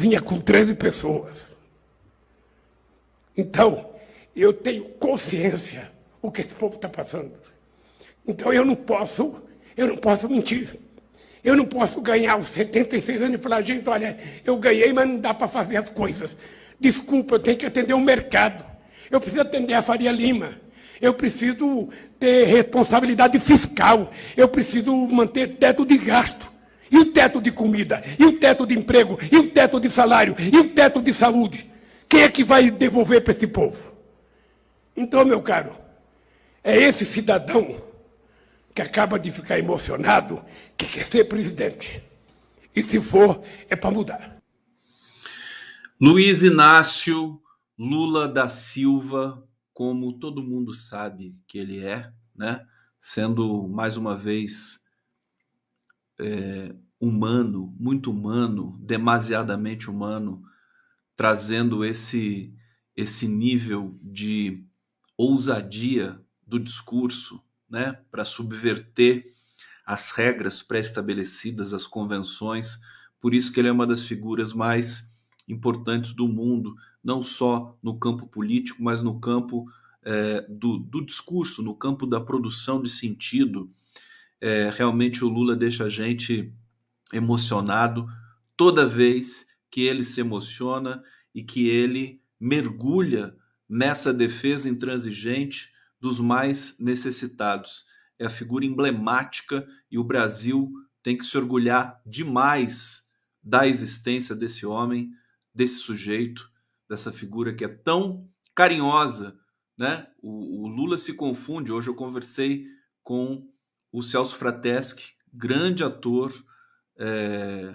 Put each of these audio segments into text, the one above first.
cozinha com 13 pessoas. Então, eu tenho consciência o que esse povo está passando. Então eu não posso, eu não posso mentir. Eu não posso ganhar os 76 anos e falar, gente, olha, eu ganhei, mas não dá para fazer as coisas. Desculpa, eu tenho que atender o mercado. Eu preciso atender a Faria Lima. Eu preciso ter responsabilidade fiscal. Eu preciso manter teto de gasto. E o teto de comida? E o teto de emprego? E o teto de salário? E o teto de saúde? Quem é que vai devolver para esse povo? Então, meu caro, é esse cidadão que acaba de ficar emocionado que quer ser presidente. E se for, é para mudar. Luiz Inácio Lula da Silva, como todo mundo sabe que ele é, né? Sendo mais uma vez é, humano, muito humano, demasiadamente humano, trazendo esse esse nível de ousadia do discurso, né, para subverter as regras pré-estabelecidas, as convenções. Por isso que ele é uma das figuras mais importantes do mundo, não só no campo político, mas no campo é, do, do, discurso, no campo da produção de sentido. É, realmente o Lula deixa a gente emocionado toda vez que ele se emociona e que ele mergulha nessa defesa intransigente dos mais necessitados. É a figura emblemática e o Brasil tem que se orgulhar demais da existência desse homem, desse sujeito, dessa figura que é tão carinhosa, né? O, o Lula se confunde. Hoje eu conversei com o Celso Frateschi, grande ator, é,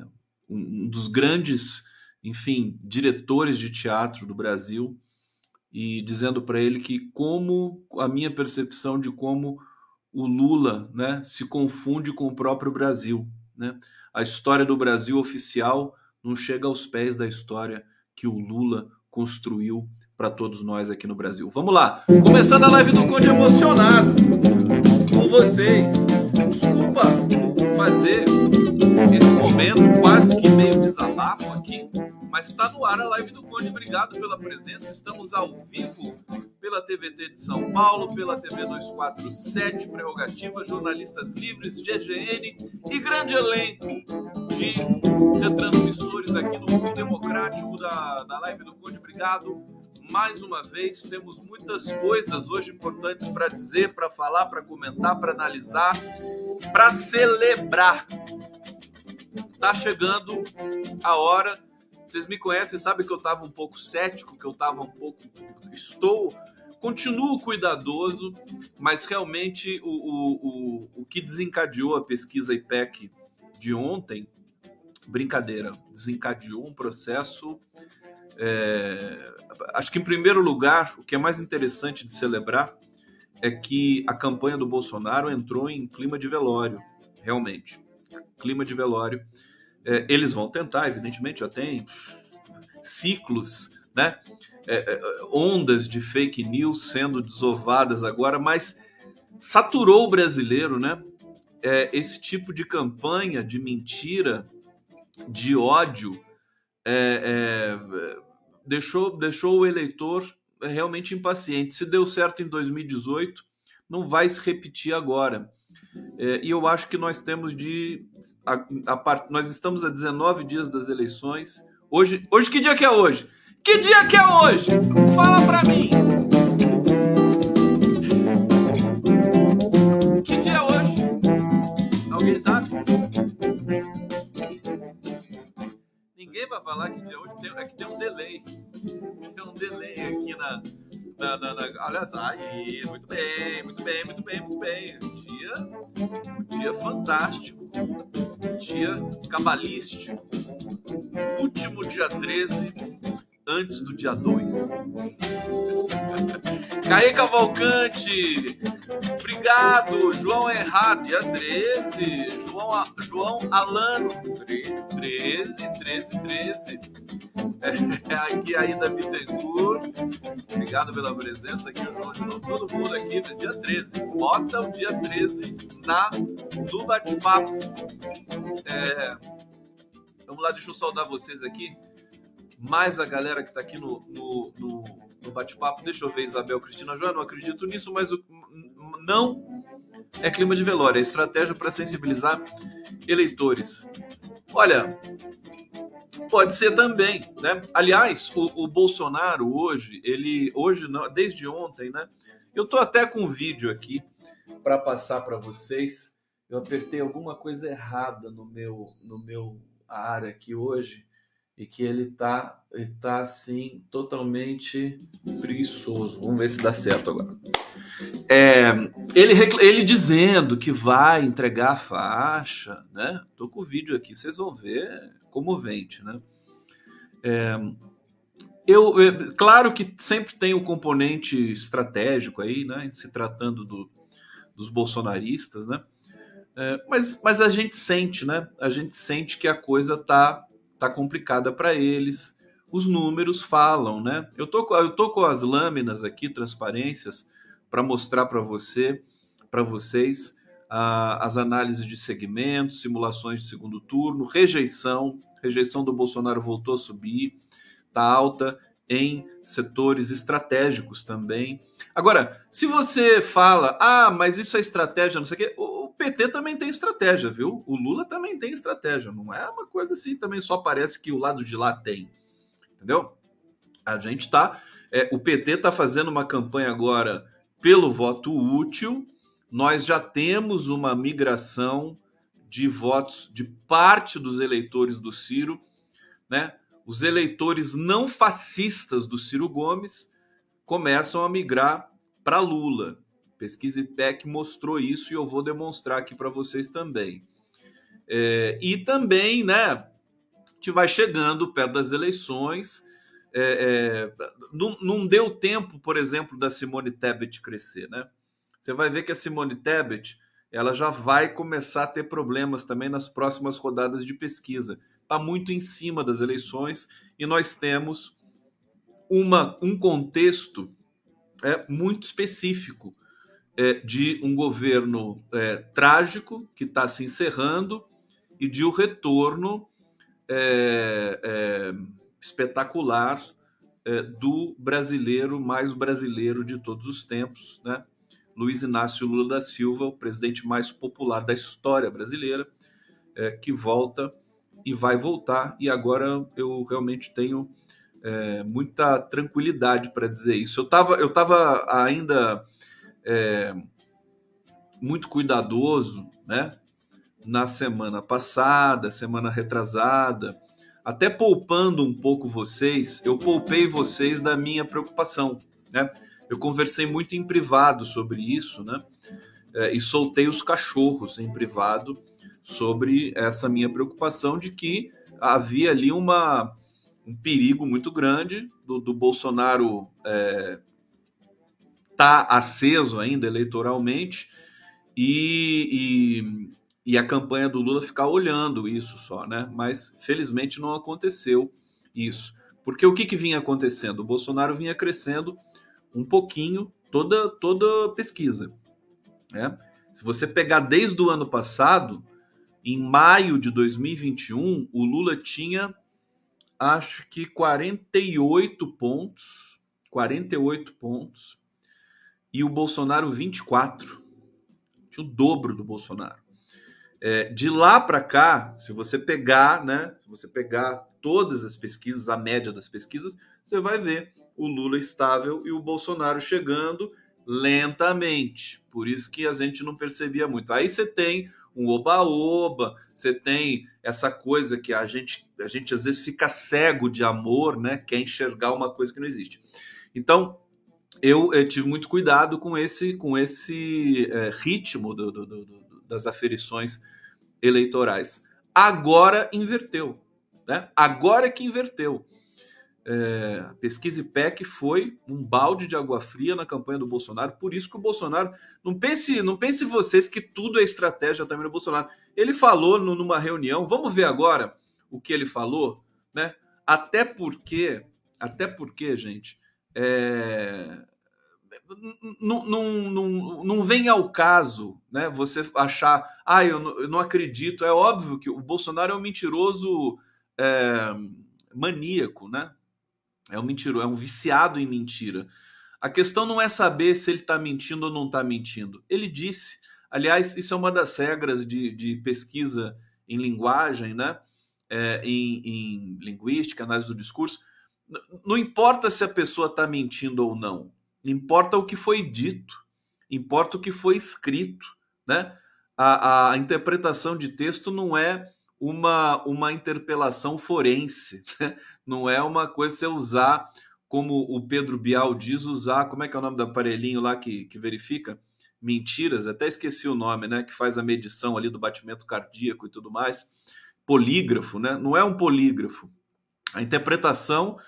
um dos grandes, enfim, diretores de teatro do Brasil, e dizendo para ele que como a minha percepção de como o Lula né, se confunde com o próprio Brasil. Né? A história do Brasil oficial não chega aos pés da história que o Lula construiu para todos nós aqui no Brasil. Vamos lá, começando a live do Conde emocionado com vocês. Desculpa fazer esse momento quase que meio desabafo aqui, mas está no ar a live do Conde. Obrigado pela presença. Estamos ao vivo pela TVT de São Paulo, pela TV 247, Prerrogativa, Jornalistas Livres, GGN e grande elenco de retransmissores aqui no mundo democrático da, da live do Conde. Obrigado mais uma vez. Temos muitas coisas hoje importantes para dizer, para falar, para comentar, para analisar, para celebrar. Tá chegando a hora vocês me conhecem, sabem que eu estava um pouco cético, que eu estava um pouco. Estou. Continuo cuidadoso, mas realmente o, o, o, o que desencadeou a pesquisa IPEC de ontem, brincadeira, desencadeou um processo. É, acho que, em primeiro lugar, o que é mais interessante de celebrar é que a campanha do Bolsonaro entrou em clima de velório, realmente. Clima de velório. É, eles vão tentar, evidentemente, já tem ciclos, né? É, é, ondas de fake news sendo desovadas agora, mas saturou o brasileiro, né? É, esse tipo de campanha de mentira, de ódio, é, é, deixou, deixou o eleitor realmente impaciente. Se deu certo em 2018, não vai se repetir agora. É, e eu acho que nós temos de. A, a, nós estamos a 19 dias das eleições. Hoje, hoje, que dia que é hoje? Que dia que é hoje? Fala pra mim! Vai falar que dia hoje. É que tem um delay. Tem um delay aqui na. na, na, na olha só, aí, muito bem, muito bem, muito bem, muito bem dia, um dia fantástico, um dia cabalístico. Último dia 13, antes do dia 2. Caí Cavalcante, obrigado. João Errado, dia 13. João, João Alano, 13, 13, 13. É, aqui ainda Bittencourt. Obrigado pela presença aqui, João, de. Todo mundo aqui dia 13. Bota o dia 13 na, no bate-papo. É, Vamos lá, deixa eu saudar vocês aqui. Mais a galera que está aqui no, no, no, no bate-papo. Deixa eu ver, Isabel Cristina Joia, não acredito nisso, mas o, não é clima de velório, é estratégia para sensibilizar eleitores. Olha, pode ser também, né? Aliás, o, o Bolsonaro hoje, ele hoje não, desde ontem, né? Eu tô até com um vídeo aqui para passar para vocês. Eu apertei alguma coisa errada no meu no meu área aqui hoje e que ele tá ele tá assim totalmente preguiçoso. Vamos ver se dá certo agora. É, ele, ele dizendo que vai entregar a faixa, né? Tô com o vídeo aqui, vocês vão ver comovente, né? É, eu, é, claro que sempre tem o um componente estratégico aí, né? Se tratando do, dos bolsonaristas, né? É, mas, mas a gente sente, né? A gente sente que a coisa tá, tá complicada para eles. Os números falam, né? Eu tô, eu tô com as lâminas aqui, transparências, para mostrar para você, para vocês, as análises de segmentos, simulações de segundo turno, rejeição, rejeição do Bolsonaro voltou a subir, está alta em setores estratégicos também. Agora, se você fala, ah, mas isso é estratégia, não sei o quê, PT também tem estratégia, viu? O Lula também tem estratégia, não é uma coisa assim, também só parece que o lado de lá tem, entendeu? A gente tá, é, o PT está fazendo uma campanha agora pelo voto útil, nós já temos uma migração de votos de parte dos eleitores do Ciro, né? Os eleitores não fascistas do Ciro Gomes começam a migrar para Lula. Pesquisa IPEC mostrou isso e eu vou demonstrar aqui para vocês também. É, e também, né? A gente vai chegando perto das eleições é, é, não, não, deu tempo, por exemplo, da Simone Tebet crescer, né? Você vai ver que a Simone Tebet ela já vai começar a ter problemas também nas próximas rodadas de pesquisa. Está muito em cima das eleições e nós temos uma, um contexto é, muito específico é, de um governo é, trágico que está se encerrando e de um retorno é, é espetacular é, do brasileiro mais brasileiro de todos os tempos, né? Luiz Inácio Lula da Silva, o presidente mais popular da história brasileira, é, que volta e vai voltar. E agora eu realmente tenho muita tranquilidade para dizer isso. Eu estava eu tava ainda é, muito cuidadoso, né? Na semana passada, semana retrasada, até poupando um pouco vocês, eu poupei vocês da minha preocupação, né? Eu conversei muito em privado sobre isso, né? É, e soltei os cachorros em privado sobre essa minha preocupação de que havia ali uma, um perigo muito grande do, do Bolsonaro é, tá aceso ainda eleitoralmente e, e e a campanha do Lula ficar olhando isso só, né? Mas felizmente não aconteceu isso. Porque o que, que vinha acontecendo? O Bolsonaro vinha crescendo um pouquinho toda toda pesquisa. Né? Se você pegar desde o ano passado, em maio de 2021, o Lula tinha acho que 48 pontos, 48 pontos, e o Bolsonaro 24. Tinha o dobro do Bolsonaro. É, de lá para cá, se você pegar, né, se você pegar todas as pesquisas, a média das pesquisas, você vai ver o Lula estável e o Bolsonaro chegando lentamente. Por isso que a gente não percebia muito. Aí você tem um oba-oba, você tem essa coisa que a gente, a gente às vezes fica cego de amor, né? Quer enxergar uma coisa que não existe. Então, eu, eu tive muito cuidado com esse, com esse é, ritmo do, do, do das aferições eleitorais. Agora inverteu. Né? Agora que inverteu. É, pesquisa IPEC foi um balde de água fria na campanha do Bolsonaro, por isso que o Bolsonaro. Não pense, não pense vocês que tudo é estratégia também do Bolsonaro. Ele falou no, numa reunião, vamos ver agora o que ele falou, né? Até porque, até porque, gente, é, não, não, não, não vem ao caso né, você achar, ah, eu não, eu não acredito. É óbvio que o Bolsonaro é um mentiroso é, maníaco, né? É um mentiroso, é um viciado em mentira. A questão não é saber se ele está mentindo ou não está mentindo. Ele disse. Aliás, isso é uma das regras de, de pesquisa em linguagem, né? É, em, em linguística, análise do discurso. Não importa se a pessoa está mentindo ou não. Importa o que foi dito. Importa o que foi escrito, né? A, a interpretação de texto não é uma, uma interpelação forense, né? não é uma coisa você usar, como o Pedro Bial diz, usar, como é que é o nome do aparelhinho lá que, que verifica? Mentiras, até esqueci o nome, né? Que faz a medição ali do batimento cardíaco e tudo mais. Polígrafo, né? Não é um polígrafo. A interpretação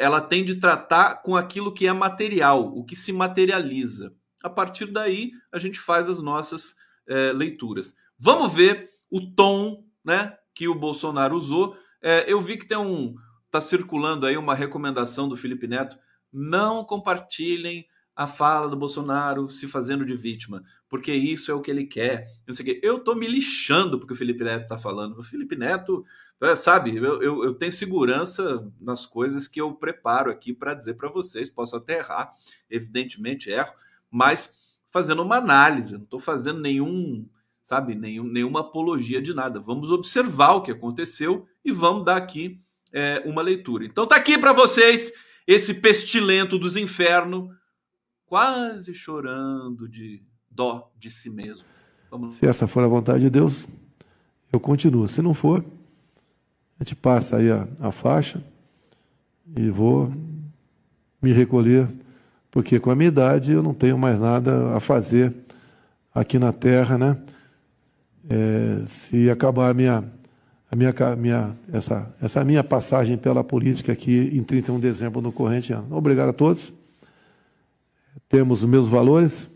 ela tem de tratar com aquilo que é material, o que se materializa. A partir daí, a gente faz as nossas é, leituras. Vamos ver o tom né, que o Bolsonaro usou. É, eu vi que tem um. Está circulando aí uma recomendação do Felipe Neto. Não compartilhem a fala do Bolsonaro se fazendo de vítima, porque isso é o que ele quer. Eu tô me lixando porque o Felipe Neto está falando. O Felipe Neto, é, sabe, eu, eu, eu, tenho segurança nas coisas que eu preparo aqui para dizer para vocês. Posso até errar, evidentemente erro, mas fazendo uma análise, não estou fazendo nenhum sabe? Nenhum, nenhuma apologia de nada. Vamos observar o que aconteceu e vamos dar aqui é, uma leitura. Então tá aqui para vocês esse pestilento dos infernos, quase chorando de dó de si mesmo. Vamos... Se essa for a vontade de Deus, eu continuo. Se não for, a gente passa aí a, a faixa e vou me recolher, porque com a minha idade eu não tenho mais nada a fazer aqui na Terra, né? é, se acabar a minha, a minha, minha, essa, essa minha passagem pela política aqui em 31 de dezembro no corrente ano. Obrigado a todos. Temos os mesmos valores,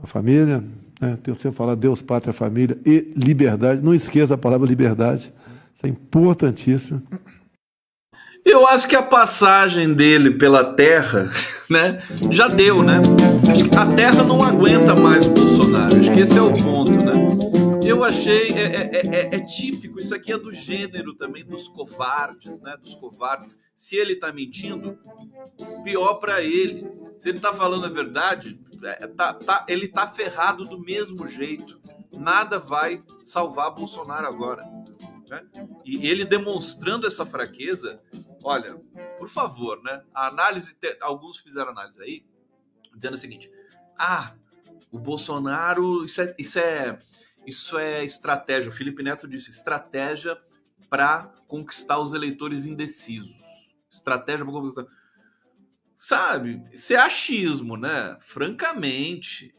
a família, né? Tenho sempre falar Deus, pátria, família e liberdade. Não esqueça a palavra liberdade, isso é importantíssimo. Eu acho que a passagem dele pela Terra, né, já deu, né? A Terra não aguenta mais o Bolsonaro. Acho que esse é o ponto, né? Eu achei, é, é, é, é, típico, isso aqui é do gênero também dos covardes, né? Dos covardes. Se ele tá mentindo, pior para ele. Se ele tá falando a verdade, é, tá, tá, ele tá ferrado do mesmo jeito. Nada vai salvar Bolsonaro agora. Né? E ele demonstrando essa fraqueza, olha, por favor, né? A análise, alguns fizeram análise aí, dizendo o seguinte: ah, o Bolsonaro, isso é, isso é isso é estratégia. O Felipe Neto disse: estratégia para conquistar os eleitores indecisos. Estratégia para conquistar. Sabe? Isso é achismo, né? Francamente.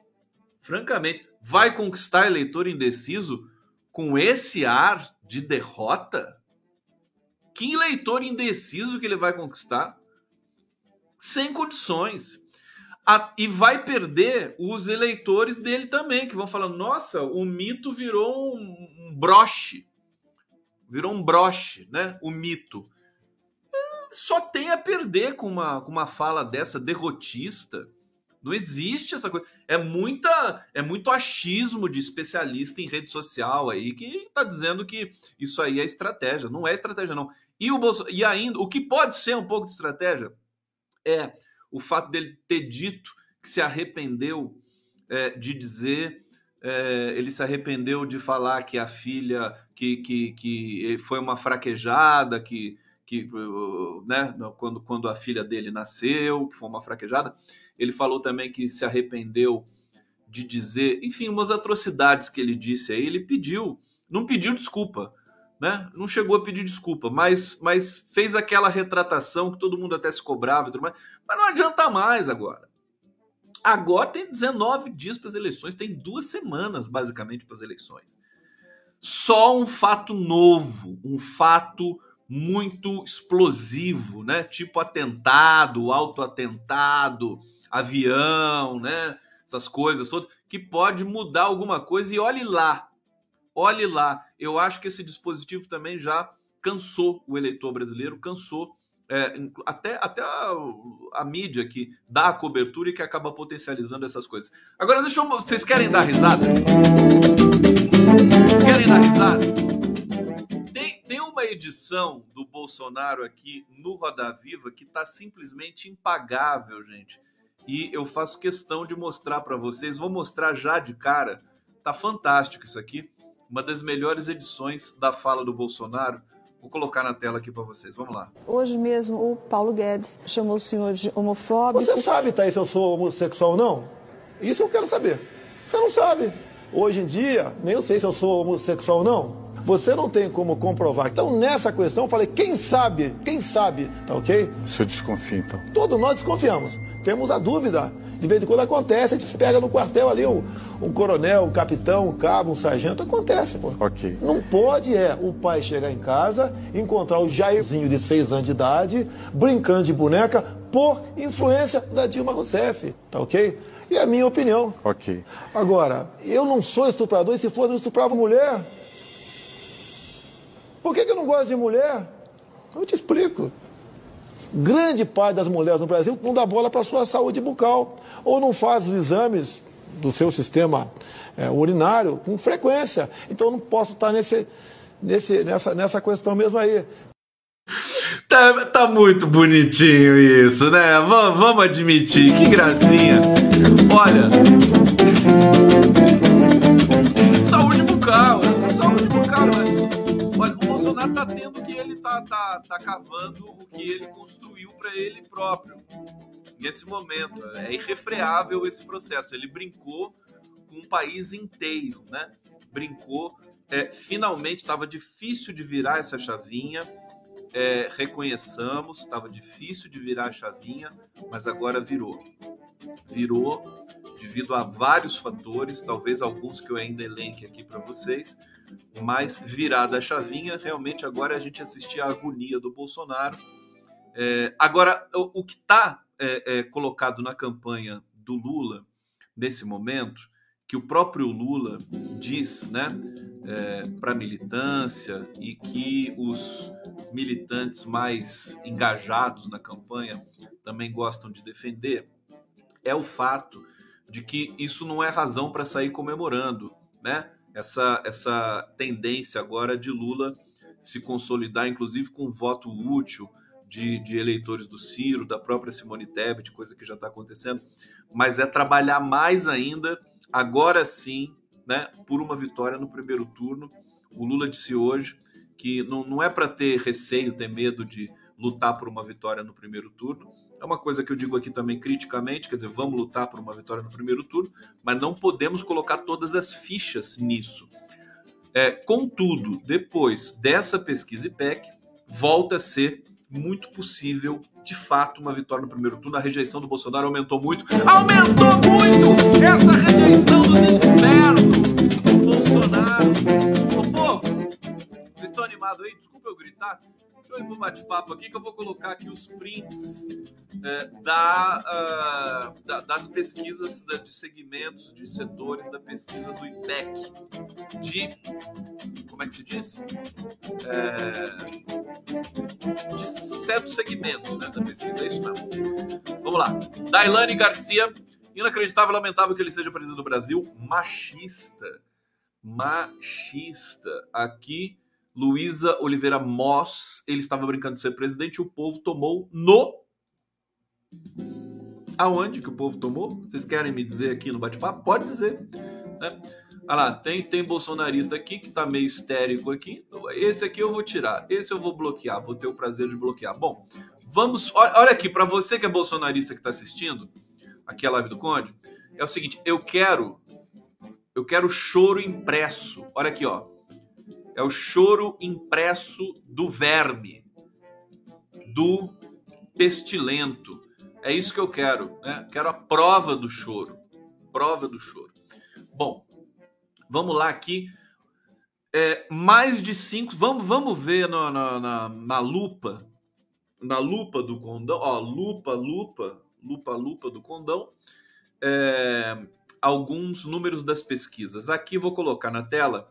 Francamente. Vai conquistar eleitor indeciso com esse ar de derrota? Que eleitor indeciso que ele vai conquistar? Sem condições. A, e vai perder os eleitores dele também, que vão falar: nossa, o mito virou um, um broche. Virou um broche, né? O mito. Só tem a perder com uma, com uma fala dessa derrotista. Não existe essa coisa. É muita, é muito achismo de especialista em rede social aí que está dizendo que isso aí é estratégia. Não é estratégia, não. E o Bolso... e ainda, o que pode ser um pouco de estratégia é o fato dele ter dito que se arrependeu é, de dizer, é, ele se arrependeu de falar que a filha, que, que, que foi uma fraquejada, que, que né, quando, quando a filha dele nasceu, que foi uma fraquejada. Ele falou também que se arrependeu de dizer, enfim, umas atrocidades que ele disse aí. Ele pediu, não pediu desculpa, né? Não chegou a pedir desculpa, mas, mas fez aquela retratação que todo mundo até se cobrava e tudo mais. Mas não adianta mais agora. Agora tem 19 dias para as eleições, tem duas semanas basicamente para as eleições. Só um fato novo, um fato muito explosivo, né? Tipo atentado, autoatentado, avião, né? Essas coisas todas, que pode mudar alguma coisa. E olhe lá, Olhe lá, eu acho que esse dispositivo também já cansou o eleitor brasileiro, cansou é, até, até a, a, mídia que dá a cobertura e que acaba potencializando essas coisas. Agora, deixa eu. Vocês querem dar risada? Querem dar risada? Tem, tem uma edição do Bolsonaro aqui no Roda Viva que está simplesmente impagável, gente. E eu faço questão de mostrar para vocês. Vou mostrar já de cara. Tá fantástico isso aqui. Uma das melhores edições da fala do Bolsonaro. Vou colocar na tela aqui para vocês. Vamos lá. Hoje mesmo o Paulo Guedes chamou o senhor de homofóbico. Você sabe, Thaís, se eu sou homossexual ou não? Isso eu quero saber. Você não sabe. Hoje em dia, nem eu sei se eu sou homossexual ou não. Você não tem como comprovar. Então, nessa questão, eu falei, quem sabe? Quem sabe? Tá ok? O senhor desconfia, então? Todos nós desconfiamos. Temos a dúvida. De vez em quando acontece, a gente se pega no quartel ali, um, um coronel, um capitão, um cabo, um sargento, acontece, pô. Ok. Não pode é o pai chegar em casa, encontrar o Jairzinho de seis anos de idade, brincando de boneca, por influência da Dilma Rousseff, tá ok? E a minha opinião. Ok. Agora, eu não sou estuprador e se for, eu estuprava mulher. Por que, que eu não gosto de mulher? Eu te explico. Grande parte das mulheres no Brasil não dá bola para a sua saúde bucal ou não faz os exames do seu sistema é, urinário com frequência. Então eu não posso estar nesse, nesse, nessa, nessa questão mesmo aí. Tá, tá muito bonitinho isso, né? Vamos admitir, que gracinha. Olha. Tá tendo que ele tá, tá, tá cavando o que ele construiu para ele próprio. Nesse momento. É irrefreável esse processo. Ele brincou com um país inteiro, né? Brincou. É, finalmente estava difícil de virar essa chavinha é, reconheçamos, estava difícil de virar a chavinha, mas agora virou. Virou devido a vários fatores, talvez alguns que eu ainda elenque aqui para vocês, mas virada a chavinha, realmente agora a gente assistir a agonia do Bolsonaro. É, agora, o, o que está é, é, colocado na campanha do Lula nesse momento, que o próprio Lula diz, né? é, para a militância e que os militantes mais engajados na campanha também gostam de defender é o fato de que isso não é razão para sair comemorando, né? Essa, essa tendência agora de Lula se consolidar, inclusive com voto útil de, de eleitores do Ciro, da própria Simone Tebet, coisa que já está acontecendo, mas é trabalhar mais ainda, agora sim, né, por uma vitória no primeiro turno. O Lula disse hoje que não, não é para ter receio, ter medo de lutar por uma vitória no primeiro turno. É uma coisa que eu digo aqui também criticamente, quer dizer, vamos lutar por uma vitória no primeiro turno, mas não podemos colocar todas as fichas nisso. É, contudo, depois dessa pesquisa IPEC, volta a ser muito possível, de fato, uma vitória no primeiro turno. A rejeição do Bolsonaro aumentou muito. Aumentou muito essa rejeição dos infernos do Bolsonaro. Ô, povo, vocês estão animados aí? Desculpa eu gritar. Deixa eu ir pro bate-papo aqui que eu vou colocar aqui os prints é, da, uh, da, das pesquisas da, de segmentos, de setores da pesquisa do IPEC. De. Como é que se diz? É, de certos segmentos né, da pesquisa, é isso mesmo. Vamos lá. Dailane Garcia. Inacreditável, lamentável que ele seja presidente do Brasil. Machista. Machista. Aqui Luísa Oliveira Moss, ele estava brincando de ser presidente e o povo tomou no. Aonde que o povo tomou? Vocês querem me dizer aqui no bate-papo? Pode dizer. Né? Olha lá, tem, tem bolsonarista aqui que tá meio histérico aqui. Esse aqui eu vou tirar. Esse eu vou bloquear. Vou ter o prazer de bloquear. Bom, vamos. Olha aqui, para você que é bolsonarista que está assistindo aqui a live do Conde, é o seguinte: eu quero. Eu quero choro impresso. Olha aqui, ó. É o choro impresso do verme, do pestilento. É isso que eu quero, né? Quero a prova do choro. Prova do choro. Bom, vamos lá aqui. É, mais de cinco. Vamos, vamos ver no, na, na, na lupa. Na lupa do condão. Ó, lupa, lupa, lupa, lupa do condão. É, alguns números das pesquisas. Aqui vou colocar na tela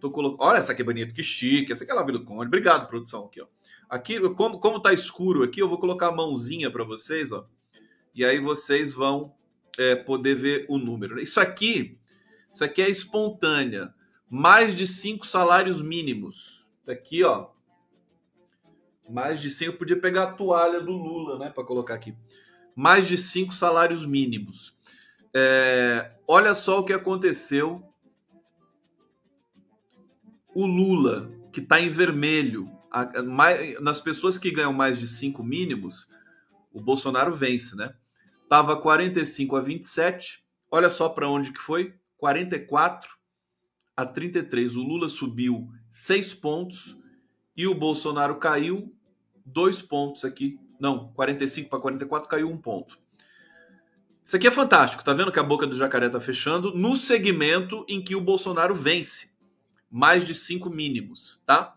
Tô colocando. Olha essa aqui é bonita, que chique. Essa aqui é Live do Conde. Obrigado, produção. Aqui, ó. Aqui, como, como tá escuro aqui, eu vou colocar a mãozinha para vocês, ó. E aí vocês vão é, poder ver o número. Isso aqui, isso aqui é espontânea. Mais de cinco salários mínimos. Tá aqui, ó. Mais de cinco, eu podia pegar a toalha do Lula, né, para colocar aqui. Mais de cinco salários mínimos. É, olha só o que aconteceu. O Lula, que está em vermelho, a, a, mais, nas pessoas que ganham mais de cinco mínimos, o Bolsonaro vence, né? Tava 45 a 27. Olha só para onde que foi? 44 a 33. O Lula subiu 6 pontos e o Bolsonaro caiu 2 pontos aqui. Não, 45 para 44 caiu um ponto. Isso aqui é fantástico, tá vendo que a boca do jacaré tá fechando no segmento em que o Bolsonaro vence. Mais de 5 mínimos, tá?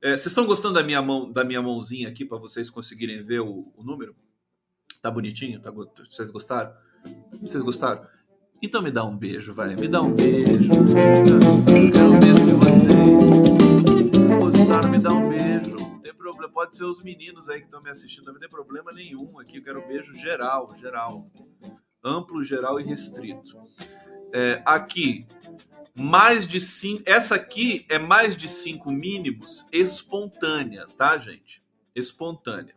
É, vocês estão gostando da minha mão, da minha mãozinha aqui para vocês conseguirem ver o, o, número? Tá bonitinho? Tá, vocês gostaram? Vocês gostaram? Então me dá um beijo, vai. Me dá um beijo. Eu quero um beijo de vocês. Gostaram? Me dá um beijo. Não tem problema. Pode ser os meninos aí que estão me assistindo. Não tem problema nenhum aqui. Eu quero um beijo geral, geral. Amplo, geral e restrito. É, aqui, mais de cinco. Essa aqui é mais de cinco mínimos espontânea, tá, gente? Espontânea.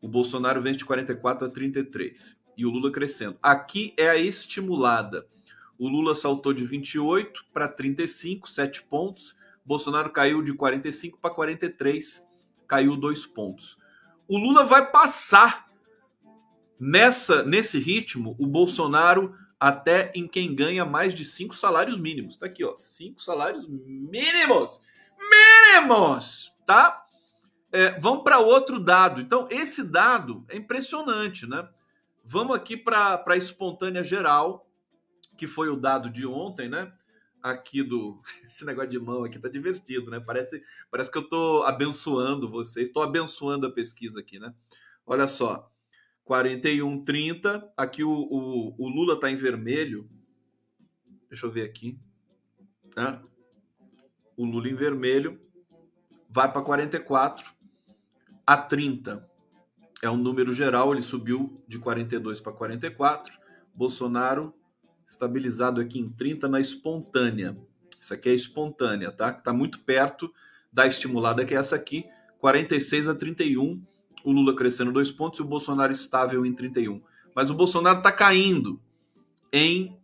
O Bolsonaro vence de 44 a 33 e o Lula crescendo. Aqui é a estimulada. O Lula saltou de 28 para 35, 7 pontos. Bolsonaro caiu de 45 para 43, caiu 2 pontos. O Lula vai passar nessa nesse ritmo o Bolsonaro até em quem ganha mais de 5 salários mínimos. Tá aqui, ó, 5 salários mínimos. Mínimos, tá? É, vamos para outro dado. Então, esse dado é impressionante, né? Vamos aqui para a espontânea geral, que foi o dado de ontem, né? Aqui do. Esse negócio de mão aqui tá divertido, né? Parece, parece que eu tô abençoando vocês, estou abençoando a pesquisa aqui, né? Olha só. 41, 30. Aqui o, o, o Lula tá em vermelho. Deixa eu ver aqui. Né? O Lula em vermelho vai para 44 a 30 é um número geral, ele subiu de 42 para 44. Bolsonaro estabilizado aqui em 30 na espontânea. Isso aqui é espontânea, tá? Está muito perto da estimulada, que é essa aqui, 46 a 31. O Lula crescendo dois pontos e o Bolsonaro estável em 31. Mas o Bolsonaro está caindo em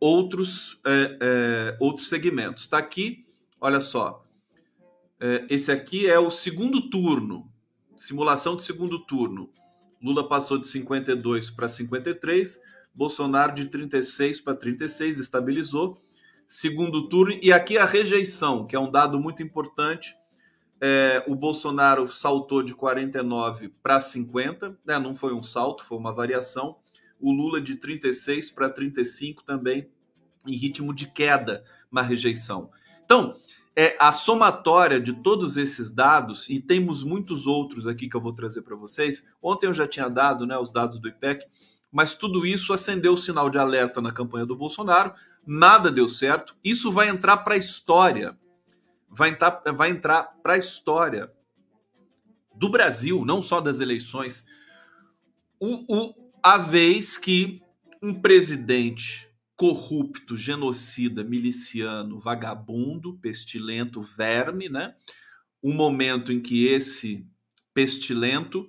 outros, é, é, outros segmentos. Está aqui, olha só. É, esse aqui é o segundo turno simulação de segundo turno. Lula passou de 52 para 53, Bolsonaro de 36 para 36, estabilizou. Segundo turno, e aqui a rejeição, que é um dado muito importante. É, o Bolsonaro saltou de 49 para 50, né? não foi um salto, foi uma variação. O Lula de 36 para 35 também, em ritmo de queda na rejeição. Então, é a somatória de todos esses dados, e temos muitos outros aqui que eu vou trazer para vocês. Ontem eu já tinha dado né, os dados do IPEC, mas tudo isso acendeu o sinal de alerta na campanha do Bolsonaro, nada deu certo. Isso vai entrar para a história. Vai entrar, vai entrar para a história do Brasil, não só das eleições. O, o, a vez que um presidente corrupto, genocida, miliciano, vagabundo, pestilento, verme, né? Um momento em que esse pestilento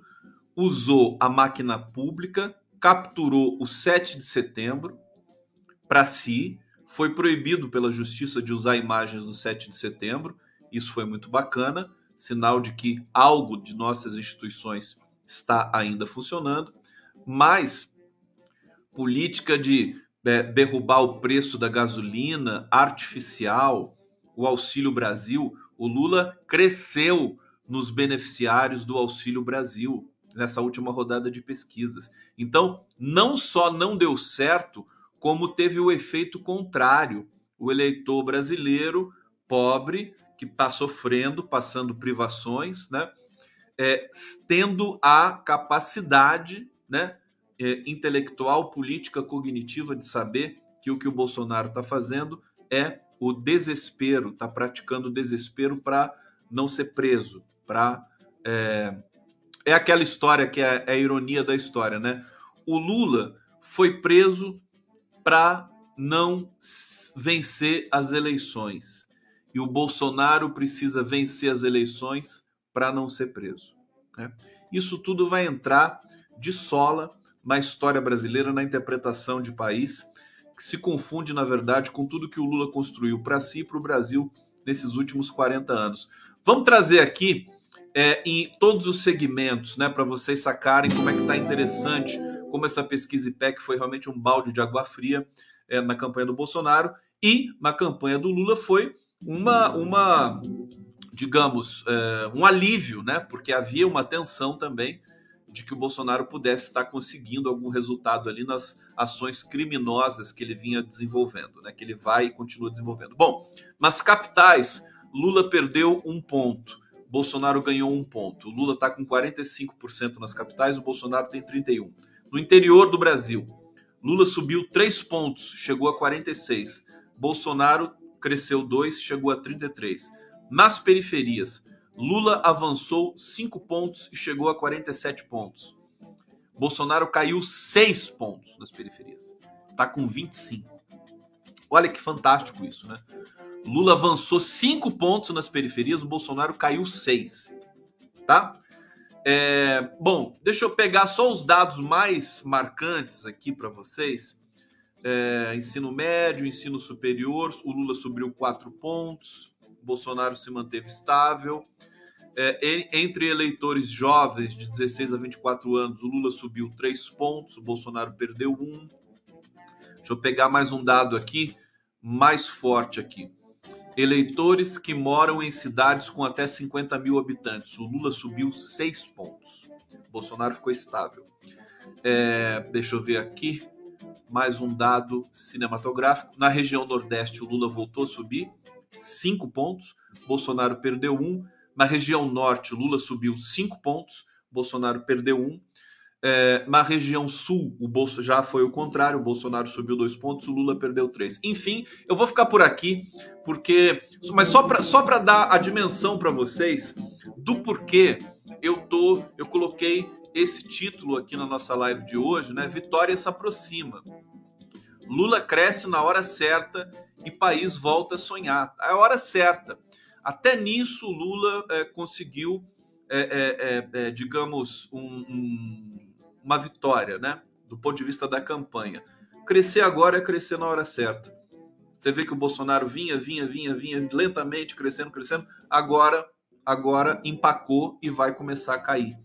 usou a máquina pública, capturou o 7 de setembro para si, foi proibido pela justiça de usar imagens do 7 de setembro. Isso foi muito bacana, sinal de que algo de nossas instituições está ainda funcionando, mas política de é, derrubar o preço da gasolina artificial, o Auxílio Brasil, o Lula cresceu nos beneficiários do Auxílio Brasil nessa última rodada de pesquisas. Então, não só não deu certo, como teve o efeito contrário. O eleitor brasileiro pobre que está sofrendo, passando privações, né, é, tendo a capacidade, né, é, intelectual, política, cognitiva de saber que o que o Bolsonaro está fazendo é o desespero, está praticando desespero para não ser preso, para é, é, aquela história que é, é a ironia da história, né? O Lula foi preso para não vencer as eleições e o Bolsonaro precisa vencer as eleições para não ser preso. Né? Isso tudo vai entrar de sola na história brasileira, na interpretação de país, que se confunde, na verdade, com tudo que o Lula construiu para si e para o Brasil nesses últimos 40 anos. Vamos trazer aqui é, em todos os segmentos, né, para vocês sacarem como é que está interessante, como essa pesquisa IPEC foi realmente um balde de água fria é, na campanha do Bolsonaro e na campanha do Lula foi uma, uma digamos, é, um alívio, né, porque havia uma tensão também de que o Bolsonaro pudesse estar conseguindo algum resultado ali nas ações criminosas que ele vinha desenvolvendo, né? Que ele vai e continua desenvolvendo. Bom, nas capitais, Lula perdeu um ponto, Bolsonaro ganhou um ponto. O Lula está com 45% nas capitais, o Bolsonaro tem 31%. No interior do Brasil, Lula subiu 3 pontos, chegou a 46. Bolsonaro cresceu 2, chegou a 33. Nas periferias, Lula avançou 5 pontos e chegou a 47 pontos. Bolsonaro caiu 6 pontos nas periferias. Está com 25. Olha que fantástico isso, né? Lula avançou 5 pontos nas periferias, o Bolsonaro caiu 6. Tá? É, bom, deixa eu pegar só os dados mais marcantes aqui para vocês. É, ensino médio, ensino superior, o Lula subiu 4 pontos, Bolsonaro se manteve estável. É, entre eleitores jovens de 16 a 24 anos, o Lula subiu 3 pontos, o Bolsonaro perdeu 1. Deixa eu pegar mais um dado aqui, mais forte aqui. Eleitores que moram em cidades com até 50 mil habitantes, o Lula subiu 6 pontos. O Bolsonaro ficou estável. É, deixa eu ver aqui mais um dado cinematográfico. Na região Nordeste, o Lula voltou a subir, cinco pontos, Bolsonaro perdeu um. Na região norte, Lula subiu cinco pontos, Bolsonaro perdeu um. É, na região sul, o Bolso já foi o contrário, o Bolsonaro subiu dois pontos, o Lula perdeu três. Enfim, eu vou ficar por aqui, porque. Mas só para só dar a dimensão para vocês do porquê eu tô. Eu coloquei esse título aqui na nossa live de hoje, né? Vitória se aproxima. Lula cresce na hora certa e país volta a sonhar. É a hora certa. Até nisso, Lula é, conseguiu, é, é, é, digamos, um, um, uma vitória, né? Do ponto de vista da campanha. Crescer agora é crescer na hora certa. Você vê que o Bolsonaro vinha, vinha, vinha, vinha lentamente, crescendo, crescendo. Agora, agora empacou e vai começar a cair.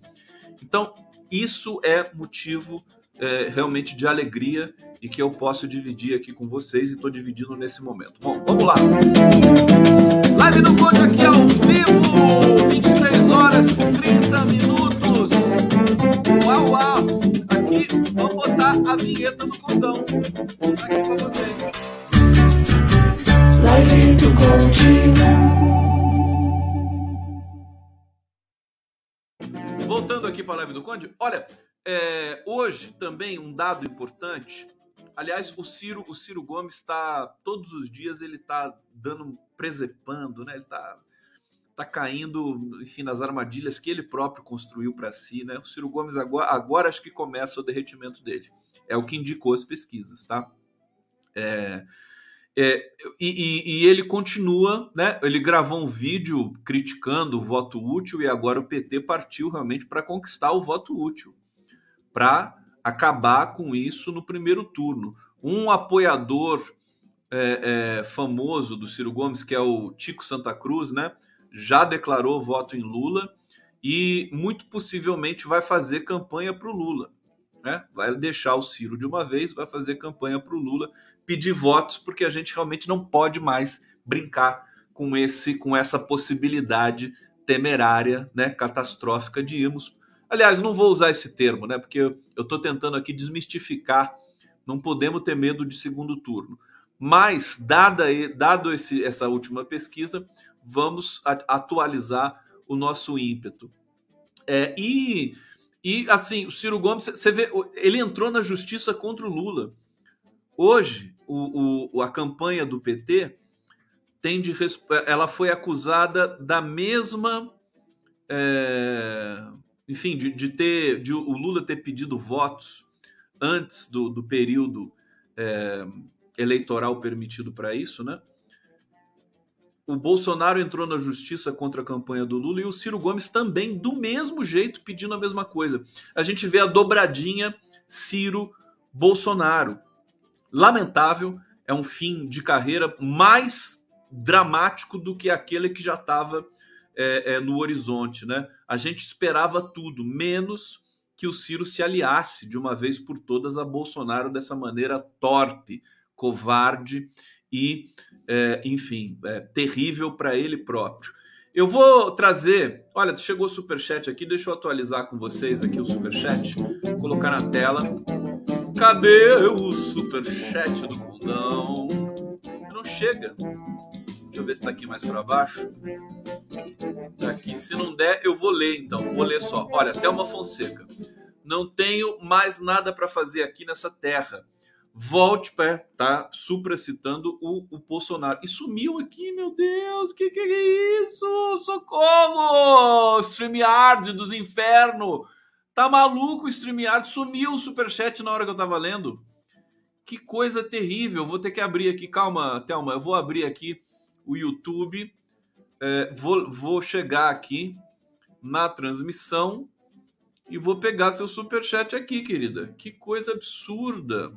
Então, isso é motivo é, realmente de alegria e que eu posso dividir aqui com vocês e estou dividindo nesse momento. Bom, vamos lá. Live do Conde aqui ao vivo, 23 horas 30 minutos. Uau, uau. Aqui, vamos botar a vinheta do Condão. Aqui para vocês. Live do Conde. Voltando aqui para a live do Conde, olha, é, hoje também um dado importante. Aliás, o Ciro, o Ciro Gomes está todos os dias ele está dando presepando, né? Ele está tá caindo, enfim, nas armadilhas que ele próprio construiu para si, né? O Ciro Gomes agora, agora acho que começa o derretimento dele. É o que indicou as pesquisas, tá? É, é, e, e, ele continua, né? Ele gravou um vídeo criticando o voto útil e agora o PT partiu realmente para conquistar o voto útil para acabar com isso no primeiro turno. Um apoiador é, é, famoso do Ciro Gomes, que é o Tico Santa Cruz, né, já declarou voto em Lula e muito possivelmente vai fazer campanha para o Lula. Né? Vai deixar o Ciro de uma vez, vai fazer campanha para o Lula, pedir votos, porque a gente realmente não pode mais brincar com esse com essa possibilidade temerária, né, catastrófica de irmos Aliás, não vou usar esse termo, né? Porque eu estou tentando aqui desmistificar. Não podemos ter medo de segundo turno. Mas, dada, dado esse, essa última pesquisa, vamos atualizar o nosso ímpeto. É, e, e, assim, o Ciro Gomes, você vê, ele entrou na justiça contra o Lula. Hoje, o, o, a campanha do PT tem de. Ela foi acusada da mesma. É, enfim, de, de ter de o Lula ter pedido votos antes do, do período é, eleitoral permitido para isso, né? O Bolsonaro entrou na justiça contra a campanha do Lula e o Ciro Gomes também, do mesmo jeito, pedindo a mesma coisa. A gente vê a dobradinha Ciro-Bolsonaro. Lamentável, é um fim de carreira mais dramático do que aquele que já estava é, é, no horizonte. Né? A gente esperava tudo, menos que o Ciro se aliasse de uma vez por todas a Bolsonaro dessa maneira torpe, covarde e, é, enfim, é, terrível para ele próprio. Eu vou trazer. Olha, chegou o superchat aqui, deixa eu atualizar com vocês aqui o superchat, vou colocar na tela. Cadê o superchat do bundão? Não chega. Deixa eu ver se está aqui mais para baixo. Tá aqui. Se não der, eu vou ler então. Vou ler só. Olha, Thelma Fonseca. Não tenho mais nada para fazer aqui nessa terra volte para tá supracitando o, o Bolsonaro. E sumiu aqui, meu Deus, que que é isso? Socorro! StreamYard dos infernos. Tá maluco o StreamYard? Sumiu o superchat na hora que eu tava lendo. Que coisa terrível. Vou ter que abrir aqui. Calma, Thelma. Eu vou abrir aqui o YouTube. É, vou, vou chegar aqui na transmissão e vou pegar seu superchat aqui, querida. Que coisa absurda.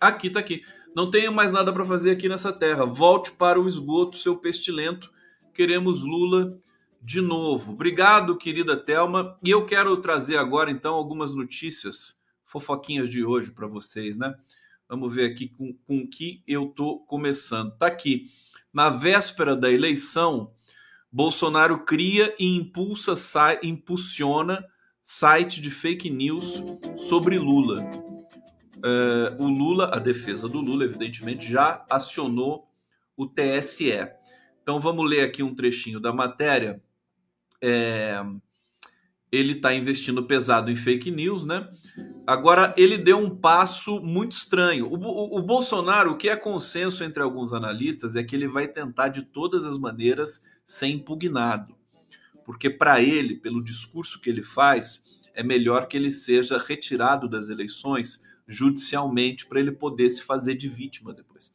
Aqui tá aqui. Não tenho mais nada para fazer aqui nessa terra. Volte para o esgoto, seu pestilento. Queremos Lula de novo. Obrigado, querida Telma. E eu quero trazer agora então algumas notícias fofoquinhas de hoje para vocês, né? Vamos ver aqui com, com que eu tô começando. Tá aqui. Na véspera da eleição, Bolsonaro cria e impulsa, impulsiona site de fake news sobre Lula. Uh, o Lula, a defesa do Lula, evidentemente, já acionou o TSE. Então vamos ler aqui um trechinho da matéria. É, ele está investindo pesado em fake news, né? Agora ele deu um passo muito estranho. O, o, o, Bolsonaro, o que é consenso entre alguns analistas é que ele vai tentar de todas as maneiras ser impugnado, porque para ele, pelo discurso que ele faz, é melhor que ele seja retirado das eleições judicialmente para ele poder se fazer de vítima depois.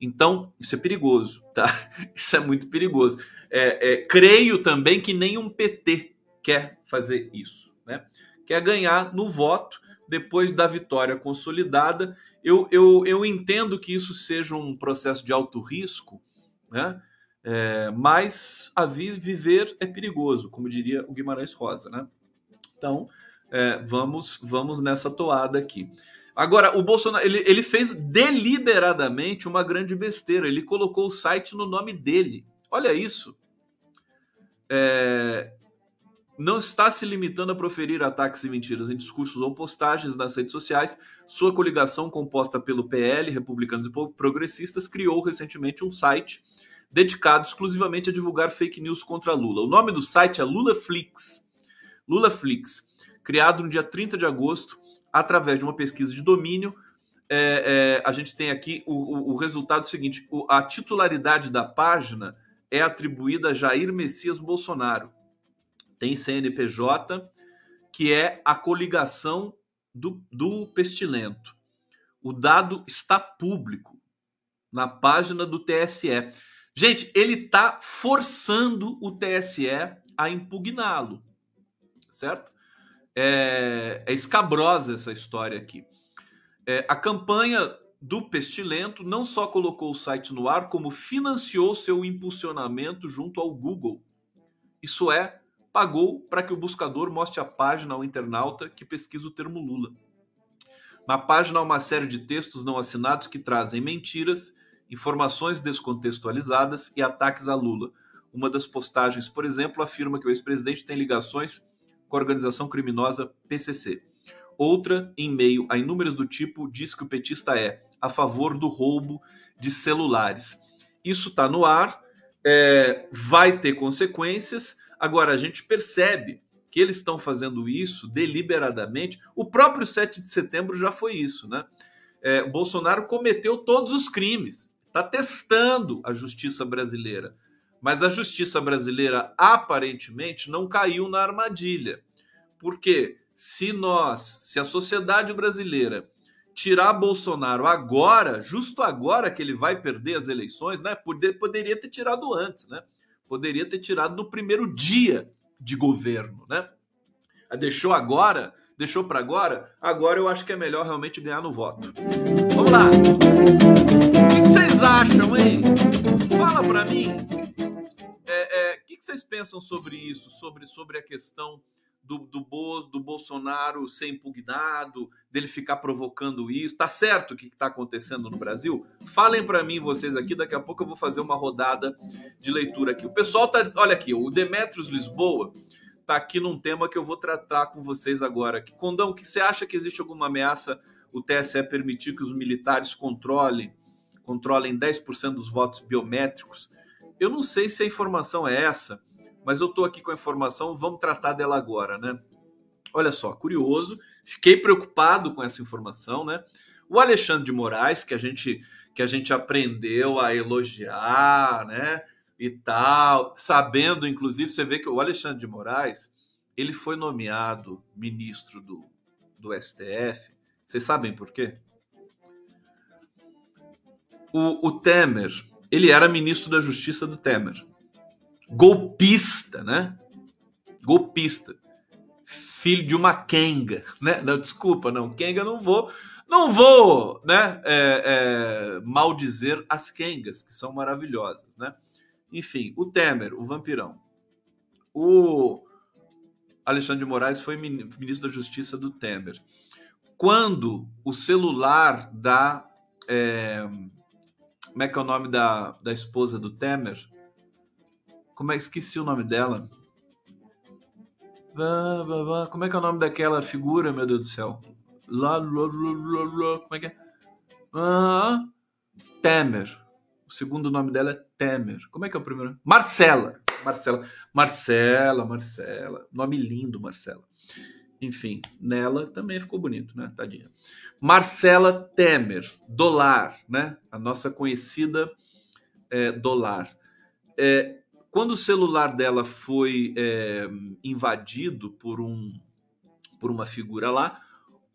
Então, isso é perigoso, tá? Isso é muito perigoso. É, é, creio também que nenhum PT quer fazer isso, né? Quer ganhar no voto depois da vitória consolidada. Eu, eu, eu entendo que isso seja um processo de alto risco, né? É, mas a viver é perigoso, como diria o Guimarães Rosa, né? Então, é, vamos, vamos nessa toada aqui. Agora, o Bolsonaro ele, ele fez deliberadamente uma grande besteira. Ele colocou o site no nome dele. Olha isso. É, não está se limitando a proferir ataques e mentiras em discursos ou postagens nas redes sociais. Sua coligação, composta pelo PL, republicanos e progressistas, criou recentemente um site dedicado exclusivamente a divulgar fake news contra Lula. O nome do site é LulaFlix. LulaFlix, criado no dia 30 de agosto através de uma pesquisa de domínio, é, é, a gente tem aqui o, o, o resultado seguinte: o, a titularidade da página é atribuída a Jair Messias Bolsonaro. Tem CNPJ, que é a coligação do, do pestilento. O dado está público na página do TSE. Gente, ele está forçando o TSE a impugná-lo, certo? É, é escabrosa essa história aqui. É, a campanha do Pestilento não só colocou o site no ar, como financiou seu impulsionamento junto ao Google. Isso é, pagou para que o buscador mostre a página ao internauta que pesquisa o termo Lula. Na página há uma série de textos não assinados que trazem mentiras, informações descontextualizadas e ataques a Lula. Uma das postagens, por exemplo, afirma que o ex-presidente tem ligações com a organização criminosa PCC. Outra, em meio a inúmeras do tipo, diz que o petista é a favor do roubo de celulares. Isso está no ar, é, vai ter consequências. Agora, a gente percebe que eles estão fazendo isso deliberadamente. O próprio 7 de setembro já foi isso, né? É, Bolsonaro cometeu todos os crimes, está testando a justiça brasileira. Mas a justiça brasileira aparentemente não caiu na armadilha. Porque se nós, se a sociedade brasileira tirar Bolsonaro agora, justo agora que ele vai perder as eleições, né? Poderia ter tirado antes, né? Poderia ter tirado no primeiro dia de governo, né? Deixou agora, deixou para agora. Agora eu acho que é melhor realmente ganhar no voto. Vamos lá. O que vocês acham, hein? Fala para mim. Que vocês pensam sobre isso? Sobre, sobre a questão do, do, Bo, do Bolsonaro ser impugnado, dele ficar provocando isso. Tá certo o que está acontecendo no Brasil? Falem para mim vocês aqui, daqui a pouco eu vou fazer uma rodada de leitura aqui. O pessoal tá, olha aqui, o Demetrios Lisboa tá aqui num tema que eu vou tratar com vocês agora. Que Condão, que você acha que existe alguma ameaça o TSE permitir que os militares controlem controlem 10% dos votos biométricos? Eu não sei se a informação é essa mas eu estou aqui com a informação, vamos tratar dela agora, né? Olha só, curioso, fiquei preocupado com essa informação, né? O Alexandre de Moraes, que a gente que a gente aprendeu a elogiar, né? E tal, sabendo, inclusive, você vê que o Alexandre de Moraes ele foi nomeado ministro do, do STF. Vocês sabem por quê? O, o Temer, ele era ministro da Justiça do Temer golpista, né? Golpista. Filho de uma Kenga, né? Não, desculpa, não. Kenga não vou. Não vou, né? É, é, maldizer as Kengas, que são maravilhosas, né? Enfim, o Temer, o vampirão. O Alexandre de Moraes foi ministro da Justiça do Temer. Quando o celular da. É, como é que é o nome da, da esposa do Temer? Como é que esqueci o nome dela? Como é que é o nome daquela figura, meu Deus do céu? Lá, lá, lá, lá, como é que é? Ah, Temer. O segundo nome dela é Temer. Como é que é o primeiro? Marcela. Marcela. Marcela, Marcela. Nome lindo, Marcela. Enfim, nela também ficou bonito, né? Tadinha. Marcela Temer, Dolar, né? A nossa conhecida é, Dolar. É, quando o celular dela foi é, invadido por, um, por uma figura lá,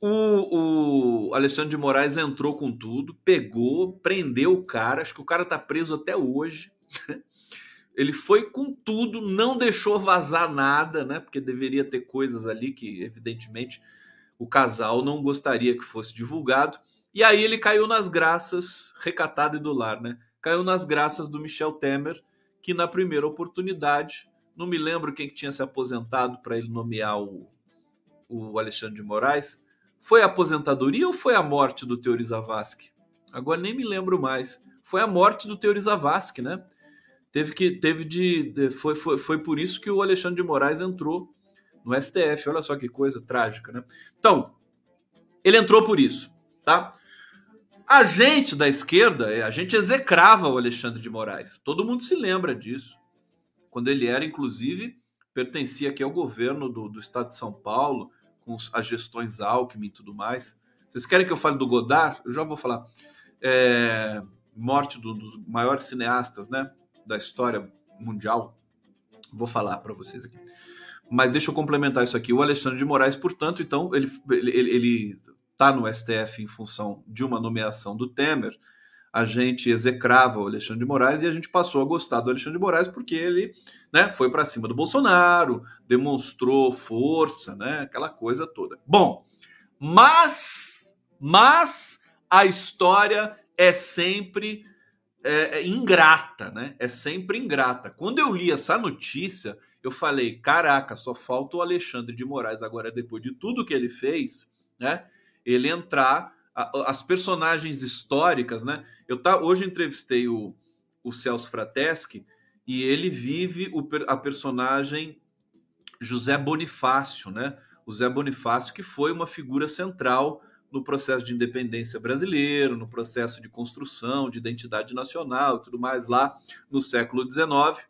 o, o, Alexandre de Moraes entrou com tudo, pegou, prendeu o cara, acho que o cara tá preso até hoje. Ele foi com tudo, não deixou vazar nada, né? Porque deveria ter coisas ali que, evidentemente, o casal não gostaria que fosse divulgado. E aí ele caiu nas graças, recatado e do lar, né? Caiu nas graças do Michel Temer, que na primeira oportunidade, não me lembro quem que tinha se aposentado para ele nomear o, o Alexandre de Moraes, foi a aposentadoria ou foi a morte do Teori Zavascki? Agora nem me lembro mais. Foi a morte do Teori Zavascki, né? Teve que teve de, foi, foi, foi por isso que o Alexandre de Moraes entrou no STF. Olha só que coisa trágica, né? Então, ele entrou por isso, tá? A gente da esquerda, é, a gente execrava o Alexandre de Moraes. Todo mundo se lembra disso. Quando ele era, inclusive, pertencia aqui ao governo do, do estado de São Paulo, com as gestões Alckmin e tudo mais. Vocês querem que eu fale do Godard? Eu já vou falar. É, morte do, dos maiores cineastas né, da história mundial. Vou falar para vocês aqui. Mas deixa eu complementar isso aqui. O Alexandre de Moraes, portanto, então, ele, ele, ele está no STF em função de uma nomeação do Temer, a gente execrava o Alexandre de Moraes e a gente passou a gostar do Alexandre de Moraes porque ele né, foi para cima do Bolsonaro, demonstrou força, né, aquela coisa toda. Bom, mas, mas a história é sempre é, é ingrata, né? É sempre ingrata. Quando eu li essa notícia, eu falei: caraca, só falta o Alexandre de Moraes agora, depois de tudo que ele fez, né? ele entrar as personagens históricas, né? Eu tá, hoje entrevistei o, o Celso Frateschi e ele vive o, a personagem José Bonifácio, né? O Zé Bonifácio que foi uma figura central no processo de independência brasileiro, no processo de construção de identidade nacional e tudo mais lá no século XIX.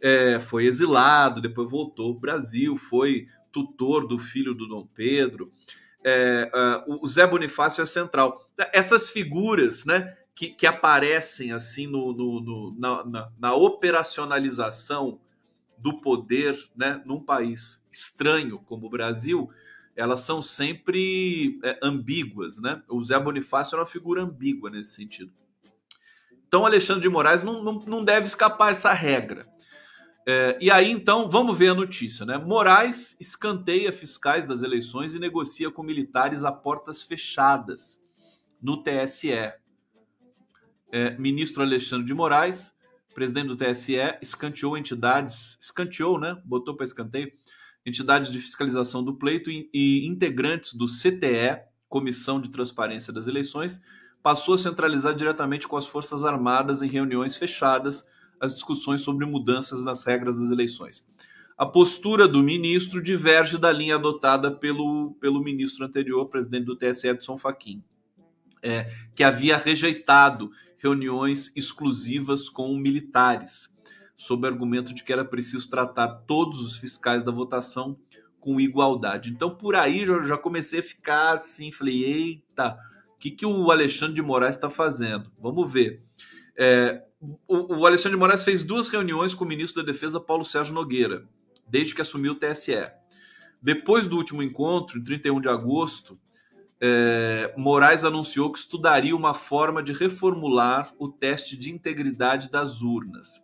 É, foi exilado, depois voltou ao Brasil, foi tutor do filho do Dom Pedro é, uh, o Zé Bonifácio é central. Essas figuras, né, que, que aparecem assim no, no, no na, na, na, operacionalização do poder, né, num país estranho como o Brasil, elas são sempre é, ambíguas, né? O Zé Bonifácio era uma figura ambígua nesse sentido. Então, Alexandre de Moraes não, não, não deve escapar essa regra. É, e aí, então, vamos ver a notícia, né? Moraes escanteia fiscais das eleições e negocia com militares a portas fechadas no TSE. É, ministro Alexandre de Moraes, presidente do TSE, escanteou entidades, escanteou, né? Botou para escanteio, entidades de fiscalização do pleito e, e integrantes do CTE, Comissão de Transparência das Eleições, passou a centralizar diretamente com as Forças Armadas em reuniões fechadas as discussões sobre mudanças nas regras das eleições. A postura do ministro diverge da linha adotada pelo, pelo ministro anterior, presidente do TSE, Edson Fachin, é, que havia rejeitado reuniões exclusivas com militares, sob o argumento de que era preciso tratar todos os fiscais da votação com igualdade. Então, por aí já, já comecei a ficar assim, falei, eita, o que, que o Alexandre de Moraes está fazendo? Vamos ver. É, o, o Alexandre de Moraes fez duas reuniões com o ministro da Defesa, Paulo Sérgio Nogueira, desde que assumiu o TSE. Depois do último encontro, em 31 de agosto, é, Moraes anunciou que estudaria uma forma de reformular o teste de integridade das urnas.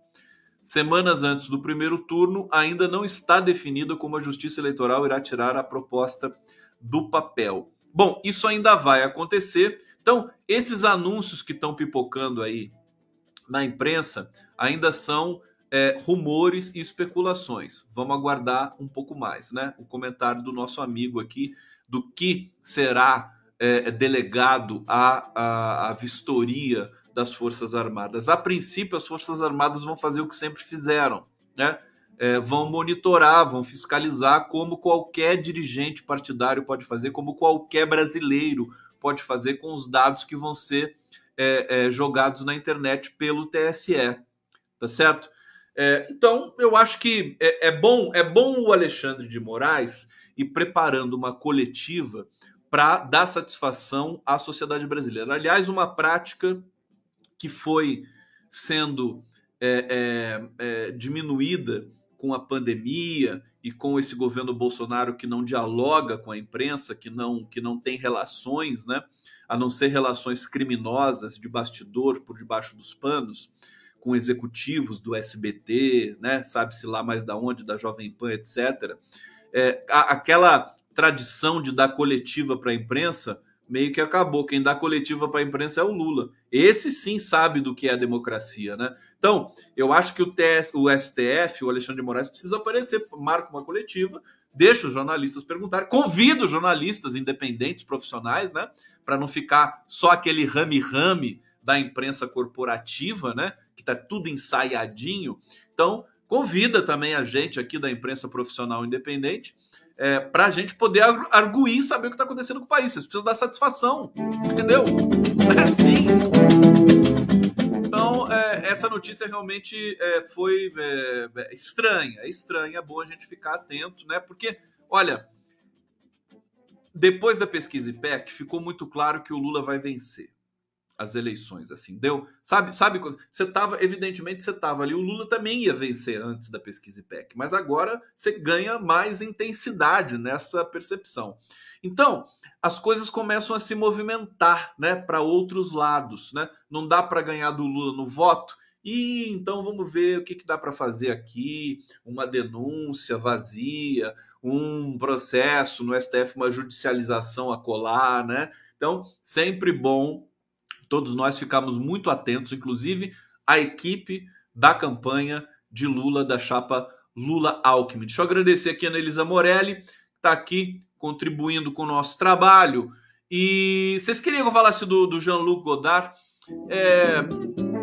Semanas antes do primeiro turno, ainda não está definido como a Justiça Eleitoral irá tirar a proposta do papel. Bom, isso ainda vai acontecer. Então, esses anúncios que estão pipocando aí na imprensa ainda são é, rumores e especulações. Vamos aguardar um pouco mais, né? O comentário do nosso amigo aqui do que será é, delegado à, à, à vistoria das Forças Armadas. A princípio, as Forças Armadas vão fazer o que sempre fizeram, né? É, vão monitorar, vão fiscalizar, como qualquer dirigente partidário pode fazer, como qualquer brasileiro pode fazer com os dados que vão ser é, é, jogados na internet pelo TSE, tá certo? É, então, eu acho que é, é, bom, é bom o Alexandre de Moraes ir preparando uma coletiva para dar satisfação à sociedade brasileira. Aliás, uma prática que foi sendo é, é, diminuída com a pandemia e com esse governo Bolsonaro que não dialoga com a imprensa, que não, que não tem relações, né? a não ser relações criminosas de bastidor por debaixo dos panos, com executivos do SBT, né? sabe-se lá mais da onde, da Jovem Pan, etc. É, aquela tradição de dar coletiva para a imprensa meio que acabou. Quem dá coletiva para a imprensa é o Lula. Esse sim sabe do que é a democracia, né? Então, eu acho que o, TS, o STF, o Alexandre de Moraes, precisa aparecer, marca uma coletiva, deixa os jornalistas perguntar, convida os jornalistas independentes, profissionais, né? Para não ficar só aquele rame-rame da imprensa corporativa, né? Que tá tudo ensaiadinho. Então, convida também a gente aqui da imprensa profissional independente é, para a gente poder arguir e saber o que está acontecendo com o país. Vocês precisam dar satisfação, entendeu? É assim. Então, é, essa notícia realmente é, foi é, é, estranha. É estranha, é bom a gente ficar atento, né? Porque, olha, depois da pesquisa IPEC, ficou muito claro que o Lula vai vencer as eleições, assim, deu, sabe, sabe, você tava, evidentemente você tava ali, o Lula também ia vencer antes da pesquisa IPEC, mas agora você ganha mais intensidade nessa percepção. Então, as coisas começam a se movimentar, né, para outros lados, né? Não dá para ganhar do Lula no voto, e então vamos ver o que, que dá para fazer aqui, uma denúncia vazia, um processo no STF, uma judicialização a colar, né? Então, sempre bom Todos nós ficamos muito atentos, inclusive a equipe da campanha de Lula, da chapa Lula-Alckmin. Deixa eu agradecer aqui a Anelisa Morelli, que está aqui contribuindo com o nosso trabalho. E vocês queriam que eu falasse do, do Jean-Luc Godard? É,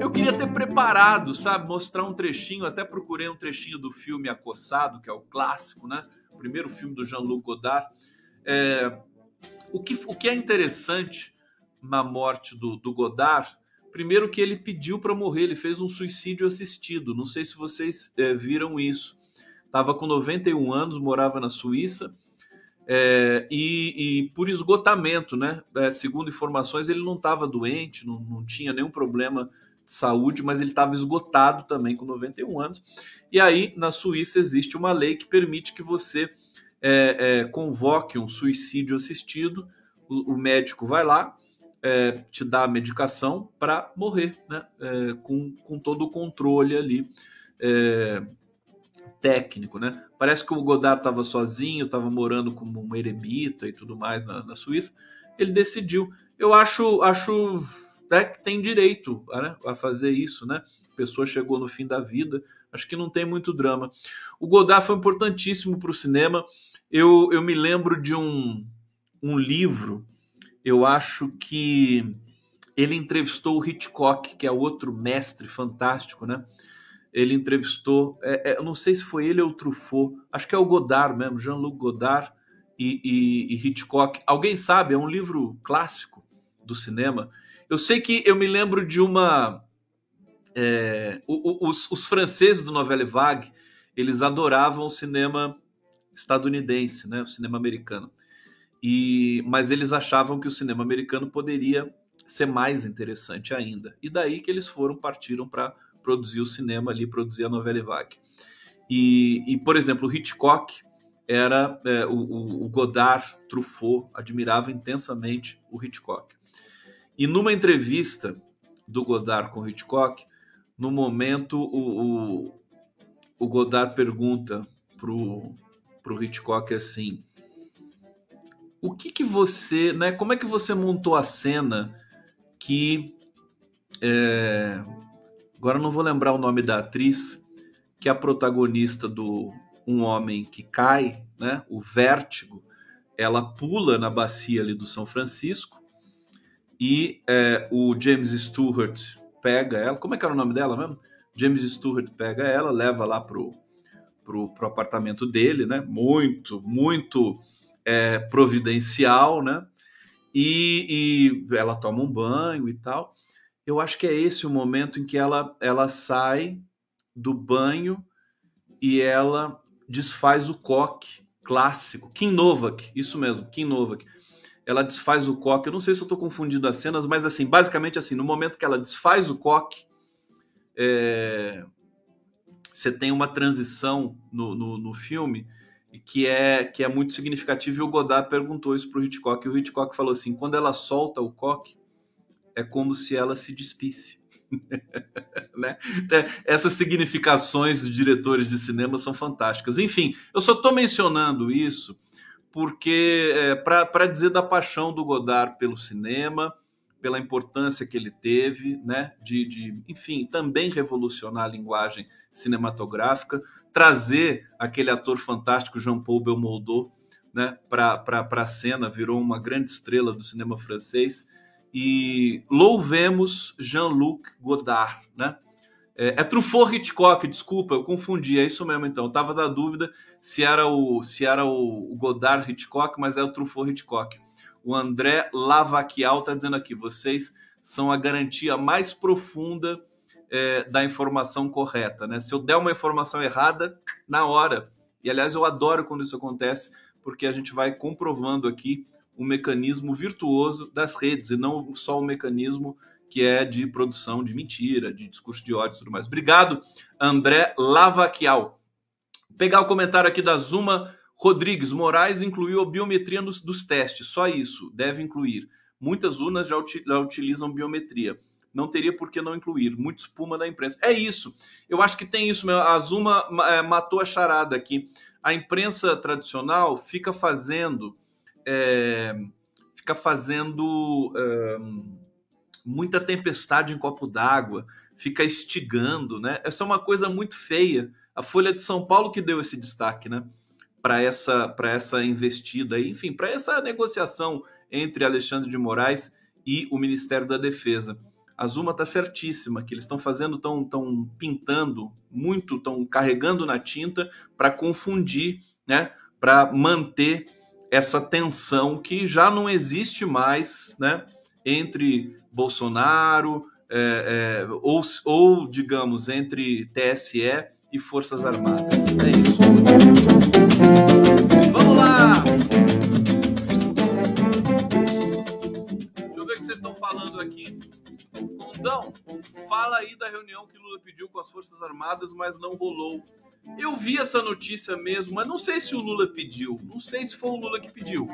eu queria ter preparado, sabe, mostrar um trechinho, até procurei um trechinho do filme Acossado, que é o clássico, né? O primeiro filme do Jean-Luc Godard. É, o, que, o que é interessante na morte do, do Godard, primeiro que ele pediu para morrer, ele fez um suicídio assistido. Não sei se vocês é, viram isso. Estava com 91 anos, morava na Suíça. É, e, e, por esgotamento, né? É, segundo informações, ele não estava doente, não, não tinha nenhum problema de saúde, mas ele estava esgotado também com 91 anos. E aí, na Suíça, existe uma lei que permite que você convoque um suicídio assistido, o, o médico vai lá, é, te dá a medicação para morrer, né? É, com, com todo o controle ali é, técnico, né? Parece que o Godard estava sozinho, estava morando como um eremita e tudo mais na, na Suíça. Ele decidiu. Eu acho, acho né, que tem direito né, a fazer isso, né? A pessoa chegou no fim da vida. Acho que não tem muito drama. O Godard foi importantíssimo para o cinema. Eu, eu me lembro de um, um livro eu acho que ele entrevistou o Hitchcock, que é outro mestre fantástico, né? Ele entrevistou, é, é, eu não sei se foi ele ou o Truffaut, acho que é o Godard mesmo, Jean-Luc Godard e, e, e, Hitchcock. Alguém sabe? É um livro clássico do cinema. Eu sei que eu me lembro de uma. É, os, os, franceses do Novelle Vague, eles adoravam o cinema estadunidense, né? O cinema americano. E, mas eles achavam que o cinema americano poderia ser mais interessante ainda. E daí que eles foram, partiram para produzir o cinema ali, produzir a novela vague. E, e, por exemplo, o Hitchcock era é, o, o, Godard, Truffaut, admirava intensamente o Hitchcock. E numa entrevista do Godard com o Hitchcock, no momento o, o, o Godard pergunta pro, pro Hitchcock assim: o que que você, né? Como é que você montou a cena que é, agora não vou lembrar o nome da atriz que é a protagonista do Um Homem que Cai, né? O Vértigo. Ela pula na bacia ali do São Francisco e é, o James Stewart pega ela. Como é que era o nome dela mesmo? James Stewart pega ela, leva lá pro, pro, pro apartamento dele, né? Muito, muito é, providencial, né? E, e, ela toma um banho e tal. Eu acho que é esse o momento em que ela, ela sai do banho e ela desfaz o coque clássico. Kim Novak, isso mesmo, Kim Novak. Ela desfaz o coque. Eu não sei se eu estou confundindo as cenas, mas assim, basicamente assim, no momento que ela desfaz o coque, é... você tem uma transição no, no, no filme que é, que é muito significativo. E o Godard perguntou isso para o Hitchcock. E o Hitchcock falou assim: quando ela solta o coque, é como se ela se despisse. né? Então, essas significações dos diretores de cinema são fantásticas. Enfim, eu só estou mencionando isso porque é, para dizer da paixão do Godard pelo cinema, pela importância que ele teve, né, de, de enfim, também revolucionar a linguagem cinematográfica, trazer aquele ator fantástico Jean-Paul Belmondo né, para a cena, virou uma grande estrela do cinema francês. E louvemos Jean-Luc Godard, né? É, é Truffaut Hitchcock, desculpa, eu confundi, é isso mesmo então. Eu tava na dúvida se era o se era o, Godard Hitchcock, mas é o Truffaut Hitchcock. O André Lavaquial está dizendo aqui, vocês são a garantia mais profunda é, da informação correta. Né? Se eu der uma informação errada, na hora. E aliás, eu adoro quando isso acontece, porque a gente vai comprovando aqui o mecanismo virtuoso das redes, e não só o mecanismo que é de produção de mentira, de discurso de ódio e tudo mais. Obrigado, André Lavaquial. Pegar o comentário aqui da Zuma Rodrigues. Moraes incluiu a biometria nos, dos testes, só isso, deve incluir. Muitas urnas já, uti, já utilizam biometria não teria por que não incluir. Muito espuma da imprensa. É isso. Eu acho que tem isso mesmo. A Zuma é, matou a charada aqui. A imprensa tradicional fica fazendo. É, fica fazendo é, muita tempestade em copo d'água, fica estigando, né? Essa é uma coisa muito feia. A Folha de São Paulo que deu esse destaque, né? Para essa, essa investida, enfim, para essa negociação entre Alexandre de Moraes e o Ministério da Defesa a Zuma está certíssima, que eles estão fazendo, estão tão pintando muito, estão carregando na tinta para confundir, né? Para manter essa tensão que já não existe mais, né? Entre Bolsonaro é, é, ou, ou, digamos, entre TSE e Forças Armadas. É isso. Vamos lá! Condão, fala aí da reunião que Lula pediu com as Forças Armadas, mas não rolou. Eu vi essa notícia mesmo, mas não sei se o Lula pediu. Não sei se foi o Lula que pediu.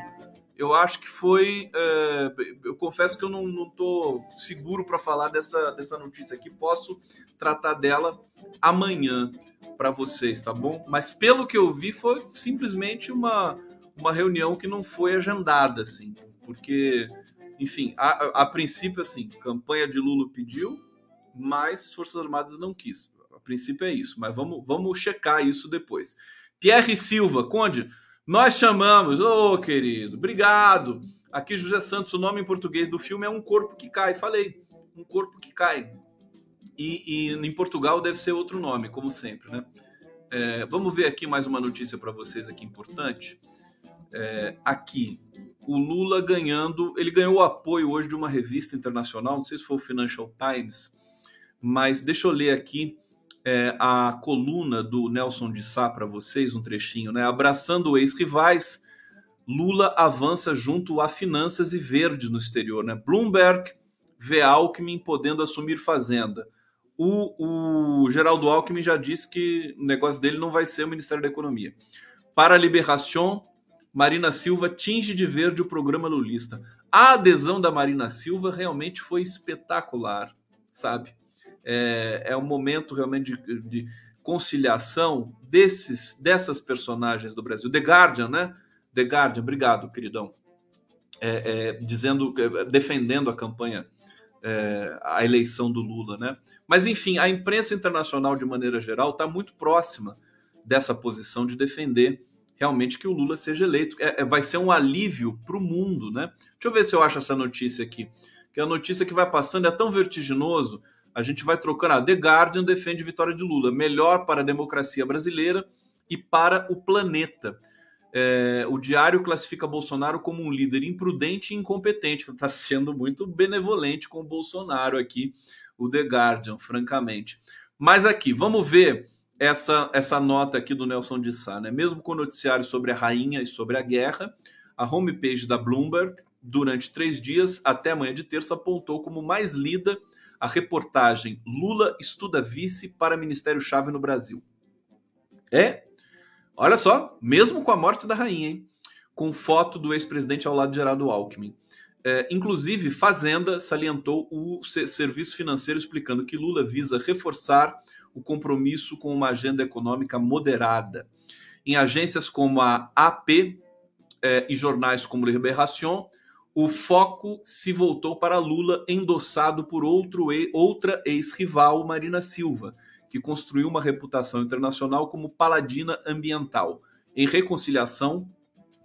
Eu acho que foi. É, eu confesso que eu não, estou seguro para falar dessa, dessa notícia aqui. Posso tratar dela amanhã para vocês, tá bom? Mas pelo que eu vi, foi simplesmente uma, uma reunião que não foi agendada, assim. Porque, enfim, a, a princípio, assim, campanha de Lula pediu, mas Forças Armadas não quis princípio é isso, mas vamos, vamos checar isso depois. Pierre Silva, Conde, nós chamamos, ô oh, querido, obrigado. Aqui José Santos, o nome em português do filme é Um Corpo que Cai. Falei, Um Corpo que Cai. E, e em Portugal deve ser outro nome, como sempre, né? É, vamos ver aqui mais uma notícia para vocês aqui importante. É, aqui, o Lula ganhando, ele ganhou o apoio hoje de uma revista internacional, não sei se foi o Financial Times, mas deixa eu ler aqui é, a coluna do Nelson de Sá para vocês, um trechinho, né? Abraçando ex-rivais, Lula avança junto a finanças e verde no exterior, né? Bloomberg vê Alckmin podendo assumir fazenda. O, o Geraldo Alckmin já disse que o negócio dele não vai ser o Ministério da Economia. Para a Liberação, Marina Silva tinge de verde o programa lulista. A adesão da Marina Silva realmente foi espetacular, sabe? é, é um momento realmente de, de conciliação desses dessas personagens do Brasil. The Guardian, né? The Guardian, obrigado, queridão. É, é, dizendo, é, defendendo a campanha, é, a eleição do Lula, né? Mas enfim, a imprensa internacional de maneira geral está muito próxima dessa posição de defender realmente que o Lula seja eleito. É, é vai ser um alívio para o mundo, né? Deixa eu ver se eu acho essa notícia aqui, que é a notícia que vai passando é tão vertiginoso a gente vai trocando. Ah, The Guardian defende vitória de Lula, melhor para a democracia brasileira e para o planeta. É, o Diário classifica Bolsonaro como um líder imprudente e incompetente, está sendo muito benevolente com o Bolsonaro aqui, o The Guardian, francamente. Mas aqui, vamos ver essa, essa nota aqui do Nelson de Sá, né? Mesmo com o noticiário sobre a rainha e sobre a guerra, a homepage da Bloomberg, durante três dias, até amanhã de terça, apontou como mais lida a reportagem Lula estuda vice para Ministério-Chave no Brasil. É, olha só, mesmo com a morte da rainha, hein? com foto do ex-presidente ao lado de Geraldo Alckmin. É, inclusive, Fazenda salientou o serviço financeiro explicando que Lula visa reforçar o compromisso com uma agenda econômica moderada. Em agências como a AP é, e jornais como Libération, o foco se voltou para Lula, endossado por outro, outra ex-rival, Marina Silva, que construiu uma reputação internacional como paladina ambiental, em reconciliação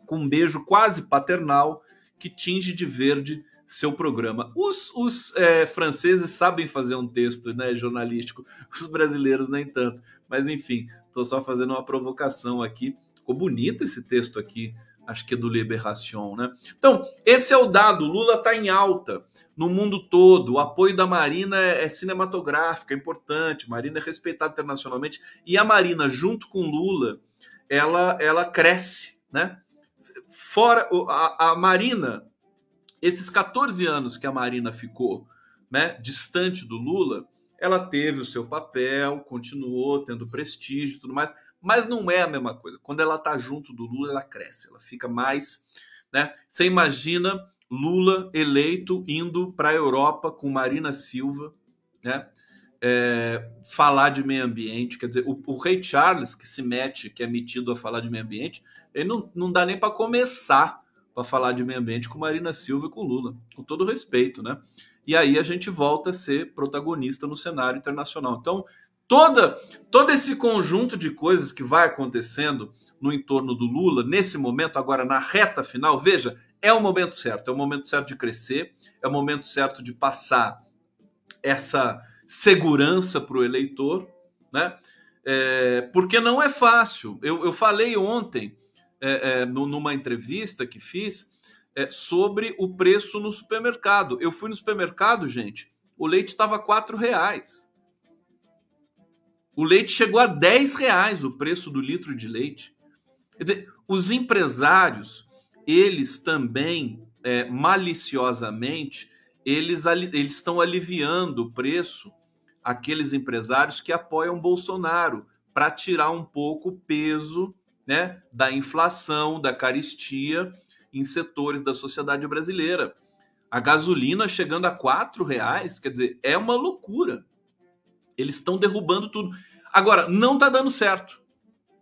com um beijo quase paternal que tinge de verde seu programa. Os, os é, franceses sabem fazer um texto né, jornalístico, os brasileiros nem tanto. Mas enfim, estou só fazendo uma provocação aqui. Ficou bonito esse texto aqui acho que é do Liberation, né? Então, esse é o dado. Lula está em alta no mundo todo. O apoio da Marina é, é cinematográfico, é importante. Marina é respeitada internacionalmente. E a Marina, junto com Lula, ela, ela cresce, né? Fora a, a Marina, esses 14 anos que a Marina ficou né, distante do Lula, ela teve o seu papel, continuou tendo prestígio e tudo mais mas não é a mesma coisa. Quando ela está junto do Lula, ela cresce, ela fica mais. Né? Você imagina Lula eleito indo para a Europa com Marina Silva, né? É, falar de meio ambiente, quer dizer, o, o, rei Charles que se mete, que é metido a falar de meio ambiente, ele não, não dá nem para começar para falar de meio ambiente com Marina Silva e com Lula, com todo respeito, né? E aí a gente volta a ser protagonista no cenário internacional. Então, toda todo esse conjunto de coisas que vai acontecendo no entorno do Lula nesse momento agora na reta final, veja, é o momento certo, é o momento certo de crescer, é o momento certo de passar essa segurança para o eleitor, né? É, porque não é fácil. Eu, eu falei ontem, é, é, numa entrevista que fiz, é, sobre o preço no supermercado. Eu fui no supermercado, gente, o leite estava quatro reais. O leite chegou a 10 reais o preço do litro de leite. Quer dizer, os empresários, eles também, é, maliciosamente, eles, eles estão aliviando o preço aqueles empresários que apoiam Bolsonaro para tirar um pouco o peso né, da inflação, da caristia em setores da sociedade brasileira. A gasolina chegando a quatro reais, quer dizer, é uma loucura. Eles estão derrubando tudo. Agora, não está dando certo.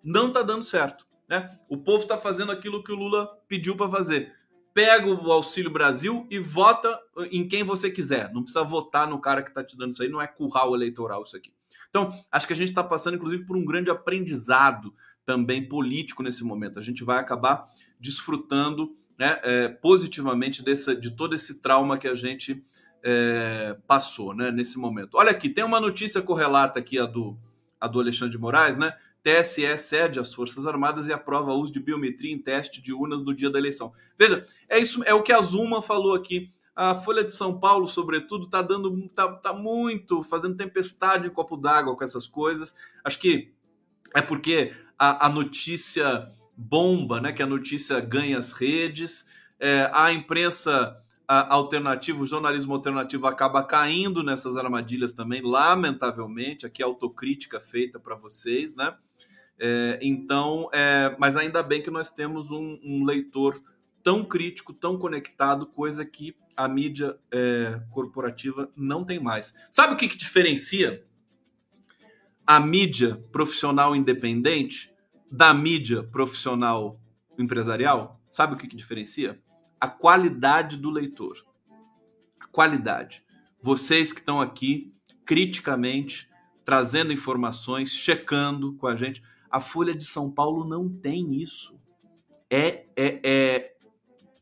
Não está dando certo. Né? O povo está fazendo aquilo que o Lula pediu para fazer. Pega o Auxílio Brasil e vota em quem você quiser. Não precisa votar no cara que está te dando isso aí. Não é curral eleitoral isso aqui. Então, acho que a gente está passando, inclusive, por um grande aprendizado também político nesse momento. A gente vai acabar desfrutando né, é, positivamente de todo esse trauma que a gente é, passou né, nesse momento. Olha aqui, tem uma notícia correlata aqui, a do, a do Alexandre de Moraes, né? TSE cede às Forças Armadas e aprova o uso de biometria em teste de urnas no dia da eleição. Veja, é isso, é o que a Zuma falou aqui. A Folha de São Paulo, sobretudo, está dando, tá, tá muito, fazendo tempestade em copo d'água com essas coisas. Acho que é porque a, a notícia bomba, né? Que a notícia ganha as redes, é, a imprensa a, alternativa, o jornalismo alternativo acaba caindo nessas armadilhas também, lamentavelmente. Aqui é autocrítica feita para vocês, né? É, então, é, mas ainda bem que nós temos um, um, leitor tão crítico, tão conectado, coisa que a mídia é, corporativa não tem mais. Sabe o que, que diferencia a mídia profissional independente da mídia profissional empresarial? Sabe o que, que diferencia? A qualidade do leitor. A qualidade. Vocês que estão aqui criticamente trazendo informações, checando com a gente. A Folha de São Paulo não tem isso. É, é, é,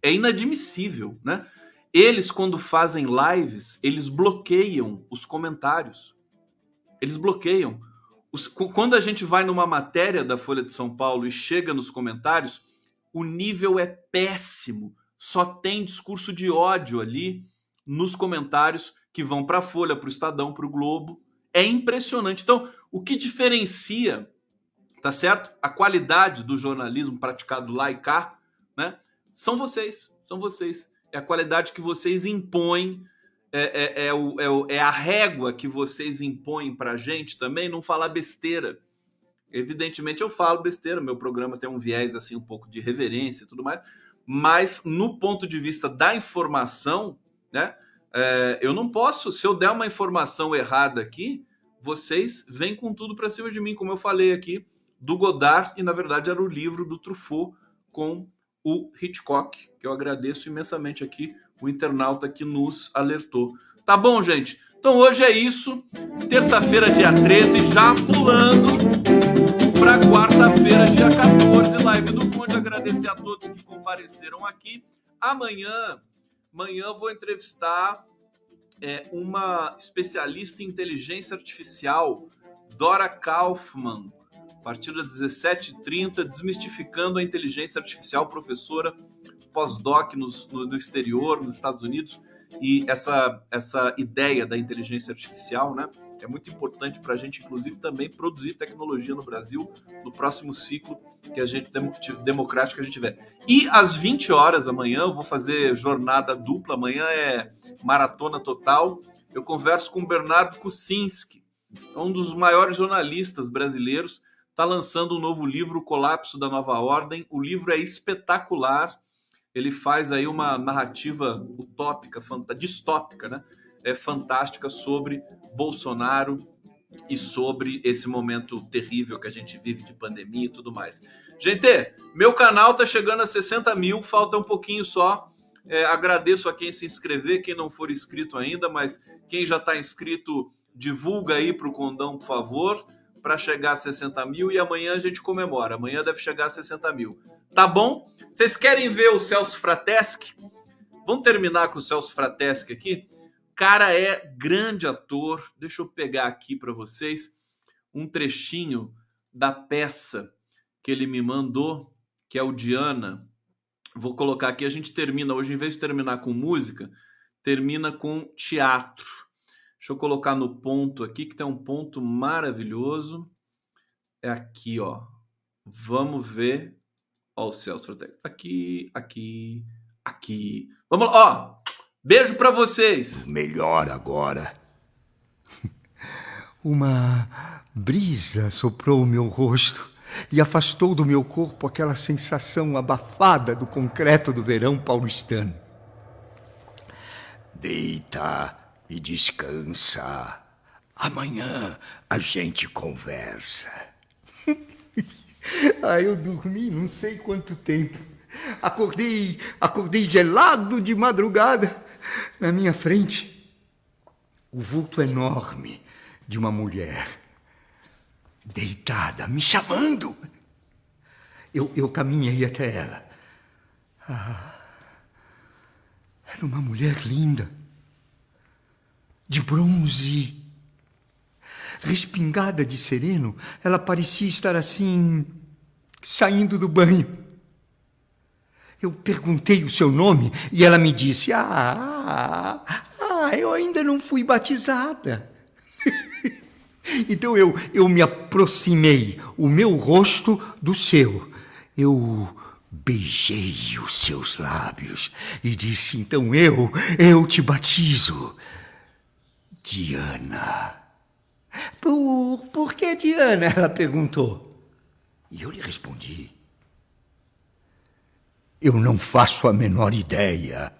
é inadmissível, né? Eles, quando fazem lives, eles bloqueiam os comentários. Eles bloqueiam. Os, quando a gente vai numa matéria da Folha de São Paulo e chega nos comentários, o nível é péssimo. Só tem discurso de ódio ali nos comentários que vão para a Folha, para o Estadão, para o Globo. É impressionante. Então, o que diferencia, tá certo? A qualidade do jornalismo praticado lá e cá, né? São vocês, são vocês. É a qualidade que vocês impõem é, é, é, o, é, o, é a régua que vocês impõem para a gente também não falar besteira. Evidentemente eu falo besteira, meu programa tem um viés assim um pouco de reverência e tudo mais, mas no ponto de vista da informação, né, é, eu não posso, se eu der uma informação errada aqui, vocês vêm com tudo para cima de mim, como eu falei aqui, do Godard, e na verdade era o livro do Truffaut com o Hitchcock, que eu agradeço imensamente aqui o internauta que nos alertou. Tá bom, gente? Então hoje é isso. Terça-feira, dia 13, já pulando para quarta-feira, dia 14, live do Conde. Agradecer a todos que compareceram aqui. Amanhã, amanhã vou entrevistar é, uma especialista em inteligência artificial, Dora Kaufman, a partir das 17h30, desmistificando a inteligência artificial, professora pós-doc no, no, exterior, nos Estados Unidos, e essa, essa ideia da inteligência artificial, né? É muito importante para a gente, inclusive, também produzir tecnologia no Brasil no próximo ciclo que a gente democrático que a gente tiver. E às 20 horas amanhã, eu vou fazer jornada dupla. Amanhã é maratona total. Eu converso com Bernardo Kucinski, um dos maiores jornalistas brasileiros está lançando um novo livro, O Colapso da Nova Ordem. O livro é espetacular. Ele faz aí uma narrativa utópica, distópica, né? É fantástica sobre Bolsonaro e sobre esse momento terrível que a gente vive de pandemia e tudo mais. Gente, meu canal tá chegando a 60 mil, falta um pouquinho só. É, agradeço a quem se inscrever, quem não for inscrito ainda, mas quem já está inscrito, divulga aí para o Condão, por favor para chegar a 60 mil e amanhã a gente comemora. Amanhã deve chegar a 60 mil. Tá bom? Vocês querem ver o Celso Frateschi? Vamos terminar com o Celso Frateschi aqui? Cara é grande ator. Deixa eu pegar aqui para vocês um trechinho da peça que ele me mandou, que é o Diana. Vou colocar aqui, a gente termina hoje, em vez de terminar com música, termina com teatro. Deixa eu colocar no ponto aqui, que tem um ponto maravilhoso. É aqui, ó. Vamos ver. Ó, o Celso Aqui, aqui, aqui. Vamos lá, ó. Beijo para vocês. Melhor agora. Uma brisa soprou o meu rosto e afastou do meu corpo aquela sensação abafada do concreto do verão paulistano. Deita e descansa. Amanhã a gente conversa. ah, eu dormi não sei quanto tempo. Acordei, acordei gelado de madrugada. Na minha frente, o vulto enorme de uma mulher deitada, me chamando. Eu, eu caminhei até ela. Ah, era uma mulher linda, de bronze. Respingada de sereno, ela parecia estar assim, saindo do banho. Eu perguntei o seu nome e ela me disse: Ah, ah eu ainda não fui batizada. Então eu, eu me aproximei, o meu rosto do seu. Eu beijei os seus lábios e disse: Então eu, eu te batizo. Diana. Por, por que Diana? Ela perguntou. E eu lhe respondi: Eu não faço a menor ideia.